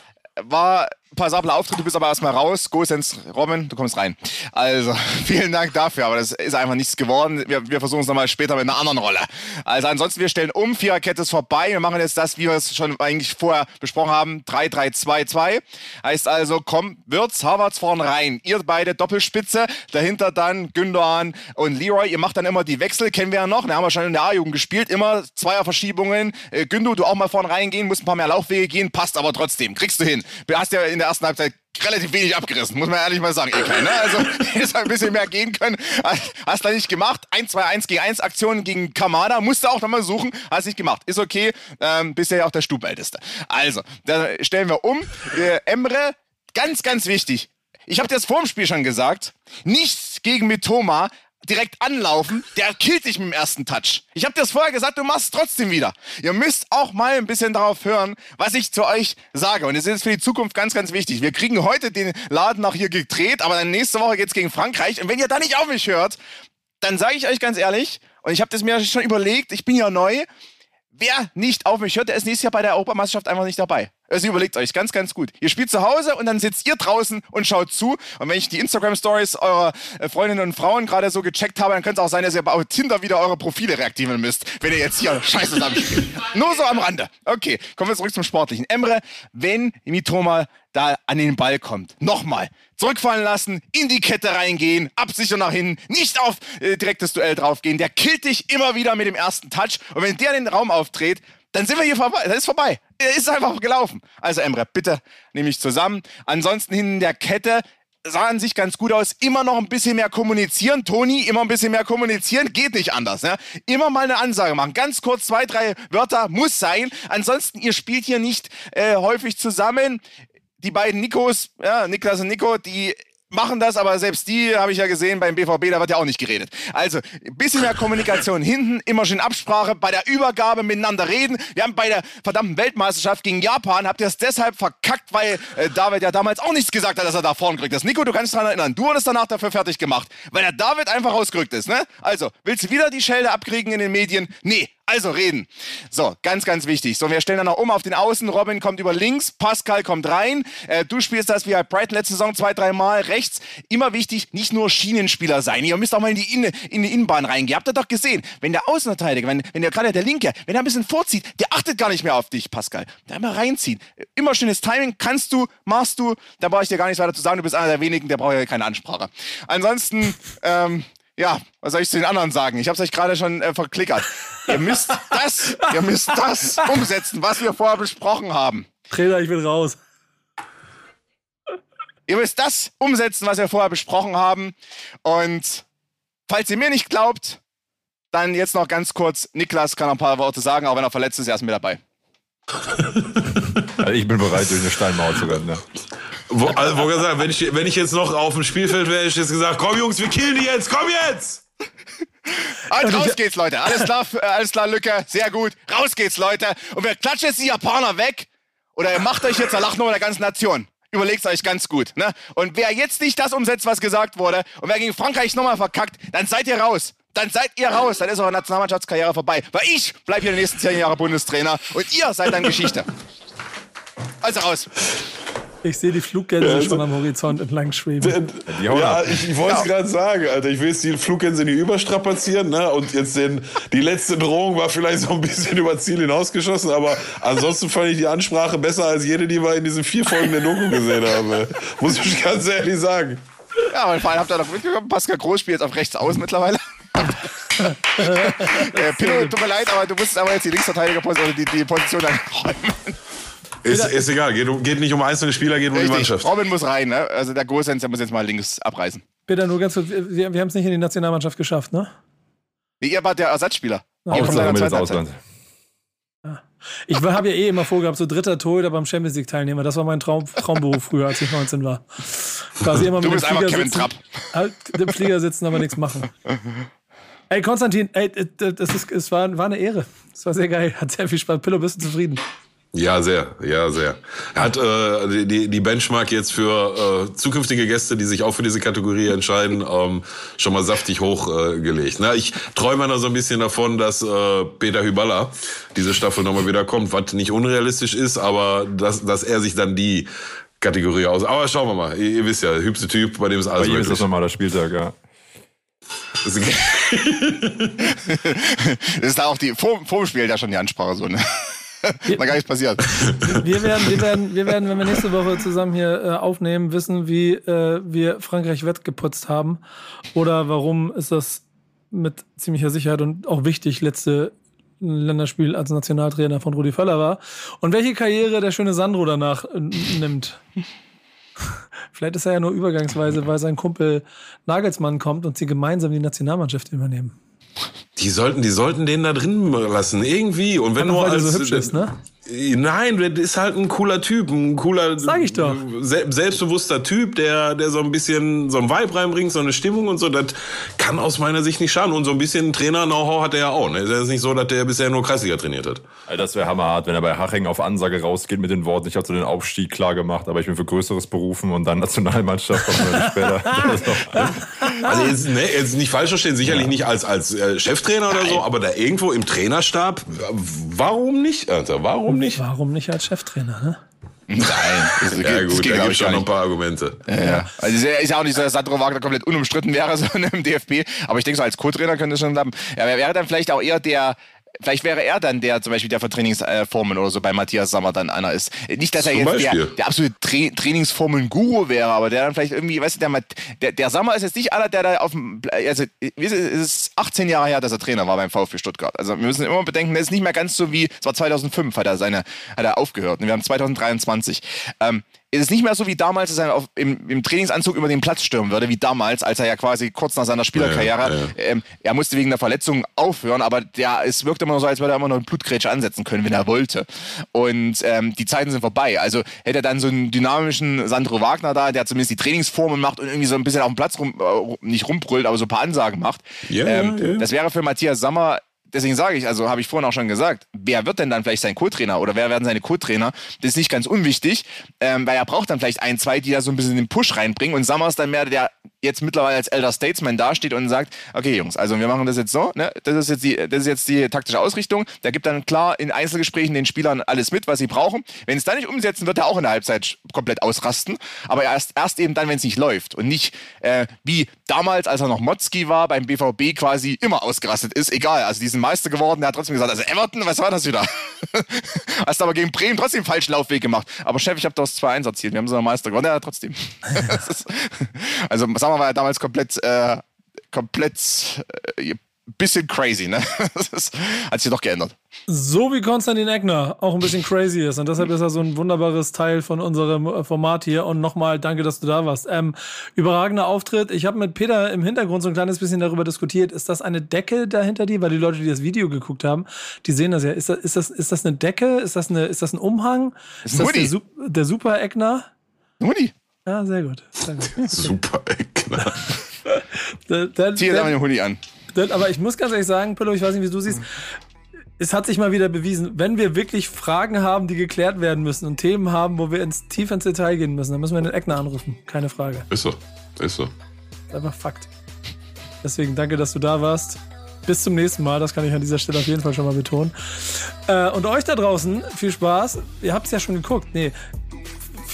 war passabler Auftritt, du bist aber erstmal raus. Gosens, Robin, du kommst rein. Also, vielen Dank dafür, aber das ist einfach nichts geworden. Wir, wir versuchen es nochmal später mit einer anderen Rolle. Also ansonsten, wir stellen um, Viererkette ist vorbei. Wir machen jetzt das, wie wir es schon eigentlich vorher besprochen haben, 3-3-2-2. Heißt also, komm, Wirtz, Havertz vorn rein. Ihr beide Doppelspitze, dahinter dann Gündogan und Leroy. Ihr macht dann immer die Wechsel, kennen wir ja noch. Da haben wir schon in der A-Jugend gespielt. Immer Zweierverschiebungen. Äh, Gündo, du auch mal vorn reingehen, musst ein paar mehr Laufwege gehen, passt aber trotzdem. Kriegst du hin. Du hast ja in der ersten Halbzeit relativ wenig abgerissen, muss man ehrlich mal sagen, Ekei, ne? Also, hättest ein bisschen mehr gehen können. Hast du nicht gemacht. 1, 2, 1 gegen 1 Aktionen gegen Kamada. Musst du auch nochmal suchen. Hast nicht gemacht. Ist okay. Ähm, bist ja auch der Stubälteste. Also, da stellen wir um. Äh, Emre, ganz, ganz wichtig. Ich habe dir das vor dem Spiel schon gesagt. Nichts gegen Mitoma. Direkt anlaufen, der killt dich mit dem ersten Touch. Ich habe dir das vorher gesagt, du machst es trotzdem wieder. Ihr müsst auch mal ein bisschen darauf hören, was ich zu euch sage. Und es ist für die Zukunft ganz, ganz wichtig. Wir kriegen heute den Laden nach hier gedreht, aber dann nächste Woche geht's gegen Frankreich. Und wenn ihr da nicht auf mich hört, dann sage ich euch ganz ehrlich, und ich habe das mir schon überlegt, ich bin ja neu, wer nicht auf mich hört, der ist nächstes Jahr bei der Europameisterschaft einfach nicht dabei. Also überlegt euch ganz, ganz gut. Ihr spielt zu Hause und dann sitzt ihr draußen und schaut zu. Und wenn ich die Instagram-Stories eurer äh, Freundinnen und Frauen gerade so gecheckt habe, dann könnte es auch sein, dass ihr bei Tinder wieder eure Profile reaktivieren müsst, wenn ihr jetzt hier Scheiße zusammenspielt. Nur so am Rande. Okay, kommen wir zurück zum Sportlichen. Emre, wenn Mitoma da an den Ball kommt, nochmal zurückfallen lassen, in die Kette reingehen, absichern nach hinten, nicht auf äh, direktes Duell draufgehen. Der killt dich immer wieder mit dem ersten Touch. Und wenn der den Raum aufdreht, dann sind wir hier vorbei. Das ist vorbei. Ist einfach gelaufen. Also Emre, bitte nehme ich zusammen. Ansonsten hinten der Kette sah an sich ganz gut aus. Immer noch ein bisschen mehr kommunizieren. Toni, immer ein bisschen mehr kommunizieren. Geht nicht anders. Ne? Immer mal eine Ansage machen. Ganz kurz zwei, drei Wörter muss sein. Ansonsten, ihr spielt hier nicht äh, häufig zusammen. Die beiden Nikos, ja, Niklas und Nico, die machen das, aber selbst die habe ich ja gesehen beim BVB, da wird ja auch nicht geredet. Also, ein bisschen mehr Kommunikation hinten, immer schön Absprache, bei der Übergabe miteinander reden. Wir haben bei der verdammten Weltmeisterschaft gegen Japan, habt ihr es deshalb verkackt, weil äh, David ja damals auch nichts gesagt hat, dass er da vorn gerückt ist. Nico, du kannst daran erinnern, du wurdest danach dafür fertig gemacht, weil der David einfach rausgerückt ist, ne? Also, willst du wieder die Schelde abkriegen in den Medien? Nee, also reden. So, ganz, ganz wichtig. So, wir stellen dann noch um auf den Außen. Robin kommt über links, Pascal kommt rein. Äh, du spielst das wie bei Brighton letzte Saison zwei, drei Mal rechts. Immer wichtig, nicht nur Schienenspieler sein. Ihr müsst auch mal in die, Inne, in die Innenbahn reingehen. Ihr habt das doch gesehen. Wenn der Außenverteidiger, wenn, wenn der gerade der Linke, wenn er ein bisschen vorzieht, der achtet gar nicht mehr auf dich, Pascal. Da immer reinziehen. Immer schönes Timing. Kannst du, machst du. Da brauche ich dir gar nichts weiter zu sagen. Du bist einer der wenigen, der braucht ja keine Ansprache. Ansonsten, ähm, ja, was soll ich zu den anderen sagen? Ich habe es euch gerade schon äh, verklickert. ihr müsst das, ihr müsst das umsetzen, was wir vorher besprochen haben. Trainer, ich will raus. Ihr müsst das umsetzen, was wir vorher besprochen haben. Und falls ihr mir nicht glaubt, dann jetzt noch ganz kurz, Niklas kann noch ein paar Worte sagen, auch wenn er verletzt ist, er ist mit dabei. Also ich bin bereit, durch eine Steinmauer zu rennen. Ne? Wo, also, wo gesagt, wenn, ich, wenn ich jetzt noch auf dem Spielfeld wäre, hätte ich jetzt gesagt, komm Jungs, wir killen die jetzt, komm jetzt! Und raus geht's, Leute. Alles klar, äh, alles klar, Lücke. Sehr gut. Raus geht's, Leute. Und wir klatschen jetzt die Japaner weg. Oder ihr macht euch jetzt der Lachnummer der ganzen Nation. Überlegt euch ganz gut. Ne? Und wer jetzt nicht das umsetzt, was gesagt wurde, und wer gegen Frankreich nochmal verkackt, dann seid ihr raus. Dann seid ihr raus. Dann ist eure Nationalmannschaftskarriere vorbei. Weil ich bleib hier die nächsten zehn Jahre Bundestrainer. Und ihr seid dann Geschichte. Also raus. Ich sehe die Fluggänse ja, schon am Horizont entlang schweben. Ja, ich, ich wollte es gerade sagen, Alter. Ich will jetzt die Fluggänse nicht überstrapazieren, ne? Und jetzt den, die letzte Drohung war vielleicht so ein bisschen über Ziel hinausgeschossen, aber ansonsten fand ich die Ansprache besser als jede, die wir in diesen vier Folgen der Doku gesehen haben. Muss ich ganz ehrlich sagen. Ja, vor allem habt ihr doch mitgekommen, Pascal Groß spielt jetzt auf rechts aus mittlerweile. äh, Pillow, tut mir leid, aber du musst aber jetzt die Linksverteidigerposition, die, die Position dann räumen. Ist, ist egal, geht, geht, nicht um einzelne Spieler, geht um die Mannschaft. Robin muss rein, ne? Also der Gosens, der muss jetzt mal links abreißen. Bitte nur ganz kurz, wir, wir haben es nicht in die Nationalmannschaft geschafft, ne? Nee, ihr wart der Ersatzspieler. Hauptsache mit ins Ausland. Ich habe ja eh immer vorgehabt, so dritter Torhüter beim Champions League Teilnehmer. Das war mein Traum, Traumberuf früher, als ich 19 war. Quasi immer mit du bist einfach Kevin sitzen, Trapp. Halt, im Flieger sitzen, aber nichts machen. Ey, Konstantin, ey, das ist, es war, war eine Ehre. Es war sehr geil. Hat sehr viel Spaß. Pillow, bist du zufrieden? Ja, sehr, ja, sehr. Er hat äh, die, die Benchmark jetzt für äh, zukünftige Gäste, die sich auch für diese Kategorie entscheiden, ähm, schon mal saftig hochgelegt. Äh, Na, ich träume noch so ein bisschen davon, dass äh, Peter Hyballa diese Staffel nochmal wieder kommt, was nicht unrealistisch ist, aber dass, dass er sich dann die Kategorie aus. Aber schauen wir mal. Ihr, ihr wisst ja, hübsche Typ, bei dem ist alles Bei ihm ist das normaler Spieltag, ja. Das ist da auch die, vor, dem Spiel da schon die Ansprache so, ne? Mal gar nichts passiert. Wir werden, wir, werden, wir werden, wenn wir nächste Woche zusammen hier äh, aufnehmen, wissen, wie äh, wir Frankreich wettgeputzt haben. Oder warum ist das mit ziemlicher Sicherheit und auch wichtig letzte Länderspiel als Nationaltrainer von Rudi Völler war. Und welche Karriere der schöne Sandro danach äh, nimmt. Vielleicht ist er ja nur übergangsweise, weil sein Kumpel Nagelsmann kommt und sie gemeinsam die Nationalmannschaft übernehmen. Die sollten, die sollten den da drin lassen, irgendwie. Und wenn Einfach, nur als, so hübsch ist, ne? Nein, der ist halt ein cooler Typ, ein cooler, Sag ich doch. se- selbstbewusster Typ, der, der so ein bisschen so ein Vibe reinbringt, so eine Stimmung und so. Das kann aus meiner Sicht nicht schaden. Und so ein bisschen Trainer-Know-how hat er ja auch. Ne? Es ist nicht so, dass der bisher nur Kreisliga trainiert hat. Alter, Das wäre hammerhart, wenn er bei Haching auf Ansage rausgeht mit den Worten, ich habe so den Aufstieg klar gemacht, aber ich bin für Größeres berufen und dann Nationalmannschaft später. Das ist doch- Also jetzt, ne, jetzt nicht falsch verstehen, sicherlich nicht als, als äh, Cheftrainer oder so, aber da irgendwo im Trainerstab, warum nicht, Alter? Warum nicht? Warum nicht als Cheftrainer, ne? Nein, das, geht- Ja das gut, geht, da gibt ich, schon noch ein paar Argumente. Ja, ja. Also es ist ja auch nicht so, dass Sandro Wagner komplett unumstritten wäre, so im DFB. Aber ich denke, so als Co-Trainer könnte es schon klappen. Ja, er wäre dann vielleicht auch eher der, vielleicht wäre er dann der zum Beispiel der für Trainingsformen oder so bei Matthias Sammer dann einer ist. Nicht, dass er Zum jetzt der, Beispiel. der absolute Tra Trainingsformen-Guru wäre, aber der dann vielleicht irgendwie, weißt du, der, der, der Sammer ist jetzt nicht einer, der da auf dem, also es es ist 18 Jahre her, dass er Trainer war beim VfB Stuttgart. Also wir müssen immer bedenken, das ist nicht mehr ganz so wie, es war 2005, hat er seine, hat er aufgehört. Und wir haben 2023. Ähm, es ist nicht mehr so wie damals, dass er auf, im, im Trainingsanzug über den Platz stürmen würde, wie damals, als er ja quasi kurz nach seiner Spielerkarriere, Ja, ja. Ähm, er musste wegen der Verletzung aufhören, aber der, es wirkt immer so, als würde er immer noch eine Blutgrätsche ansetzen können, wenn er wollte. Und ähm, die Zeiten sind vorbei. Also hätte er dann so einen dynamischen Sandro Wagner da, der zumindest die Trainingsformen macht und irgendwie so ein bisschen auf dem Platz rum, äh, nicht rumbrüllt, aber so ein paar Ansagen macht. Ja, ähm. Das wäre für Matthias Sammer Deswegen sage ich, also habe ich vorhin auch schon gesagt, wer wird denn dann vielleicht sein Co-Trainer oder wer werden seine Co-Trainer? Das ist nicht ganz unwichtig, ähm, weil er braucht dann vielleicht ein, zwei, die da so ein bisschen den Push reinbringen und Sammer ist dann mehr der jetzt mittlerweile als Elder Statesman dasteht und sagt, okay Jungs, also wir machen das jetzt so, ne? das, ist jetzt die, das ist jetzt die taktische Ausrichtung, der gibt dann klar in Einzelgesprächen den Spielern alles mit, was sie brauchen. Wenn es da nicht umsetzen, wird er auch in der Halbzeit komplett ausrasten, aber erst, erst eben dann, wenn es nicht läuft und nicht äh, wie damals, als er noch Motzki war, beim BVB quasi immer ausgerastet ist, egal, also die sind Meister geworden, der hat trotzdem gesagt, also Everton, was war das wieder? Hast aber gegen Bremen trotzdem falschen Laufweg gemacht. Aber Chef, ich habe das 2-1 erzielt, wir haben so einen Meister gewonnen, ja, trotzdem. Ist, also Sammer war ja damals komplett, äh, komplett, äh, bisschen crazy, ne? Das hat sich doch geändert. So wie Konstantin Eckner auch ein bisschen crazy ist. Und deshalb ist er so ein wunderbares Teil von unserem äh, Format hier. Und nochmal danke, dass du da warst. Ähm, überragender Auftritt. Ich habe mit Peter im Hintergrund so ein kleines bisschen darüber diskutiert. Ist das eine Decke dahinter dir? Weil die Leute, die das Video geguckt haben, die sehen das ja. Ist das, ist das, ist das eine Decke? Ist das, eine, ist das ein Umhang? ist das der, der Super Eckner? Huni, Ja, sehr gut. Sehr gut. Super Eckner. Der, der, zieh jetzt den Huni an. Das, aber ich muss ganz ehrlich sagen, Pillow, ich weiß nicht, wie du siehst. Es hat sich mal wieder bewiesen, wenn wir wirklich Fragen haben, die geklärt werden müssen und Themen haben, wo wir ins, tief ins Detail gehen müssen, dann müssen wir den Eckner anrufen. Keine Frage. Ist so. Ist so. Einfach Fakt. Deswegen danke, dass du da warst. Bis zum nächsten Mal, das kann ich an dieser Stelle auf jeden Fall schon mal betonen. Äh, und euch da draußen, viel Spaß. Ihr habt es ja schon geguckt. Nee,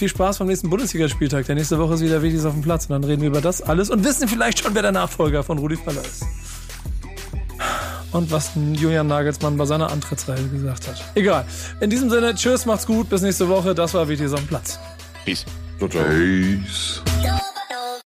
viel Spaß beim nächsten Bundesligaspieltag. Der nächste Woche ist wieder Wichtiges auf dem Platz. Und dann reden wir über das alles und wissen vielleicht schon, wer der Nachfolger von Rudi Völler ist. Und was Julian Nagelsmann bei seiner Antrittsreihe gesagt hat. Egal. In diesem Sinne, tschüss, macht's gut, bis nächste Woche. Das war Wichtiges auf dem Platz. Peace. Ciao, ciao. Peace.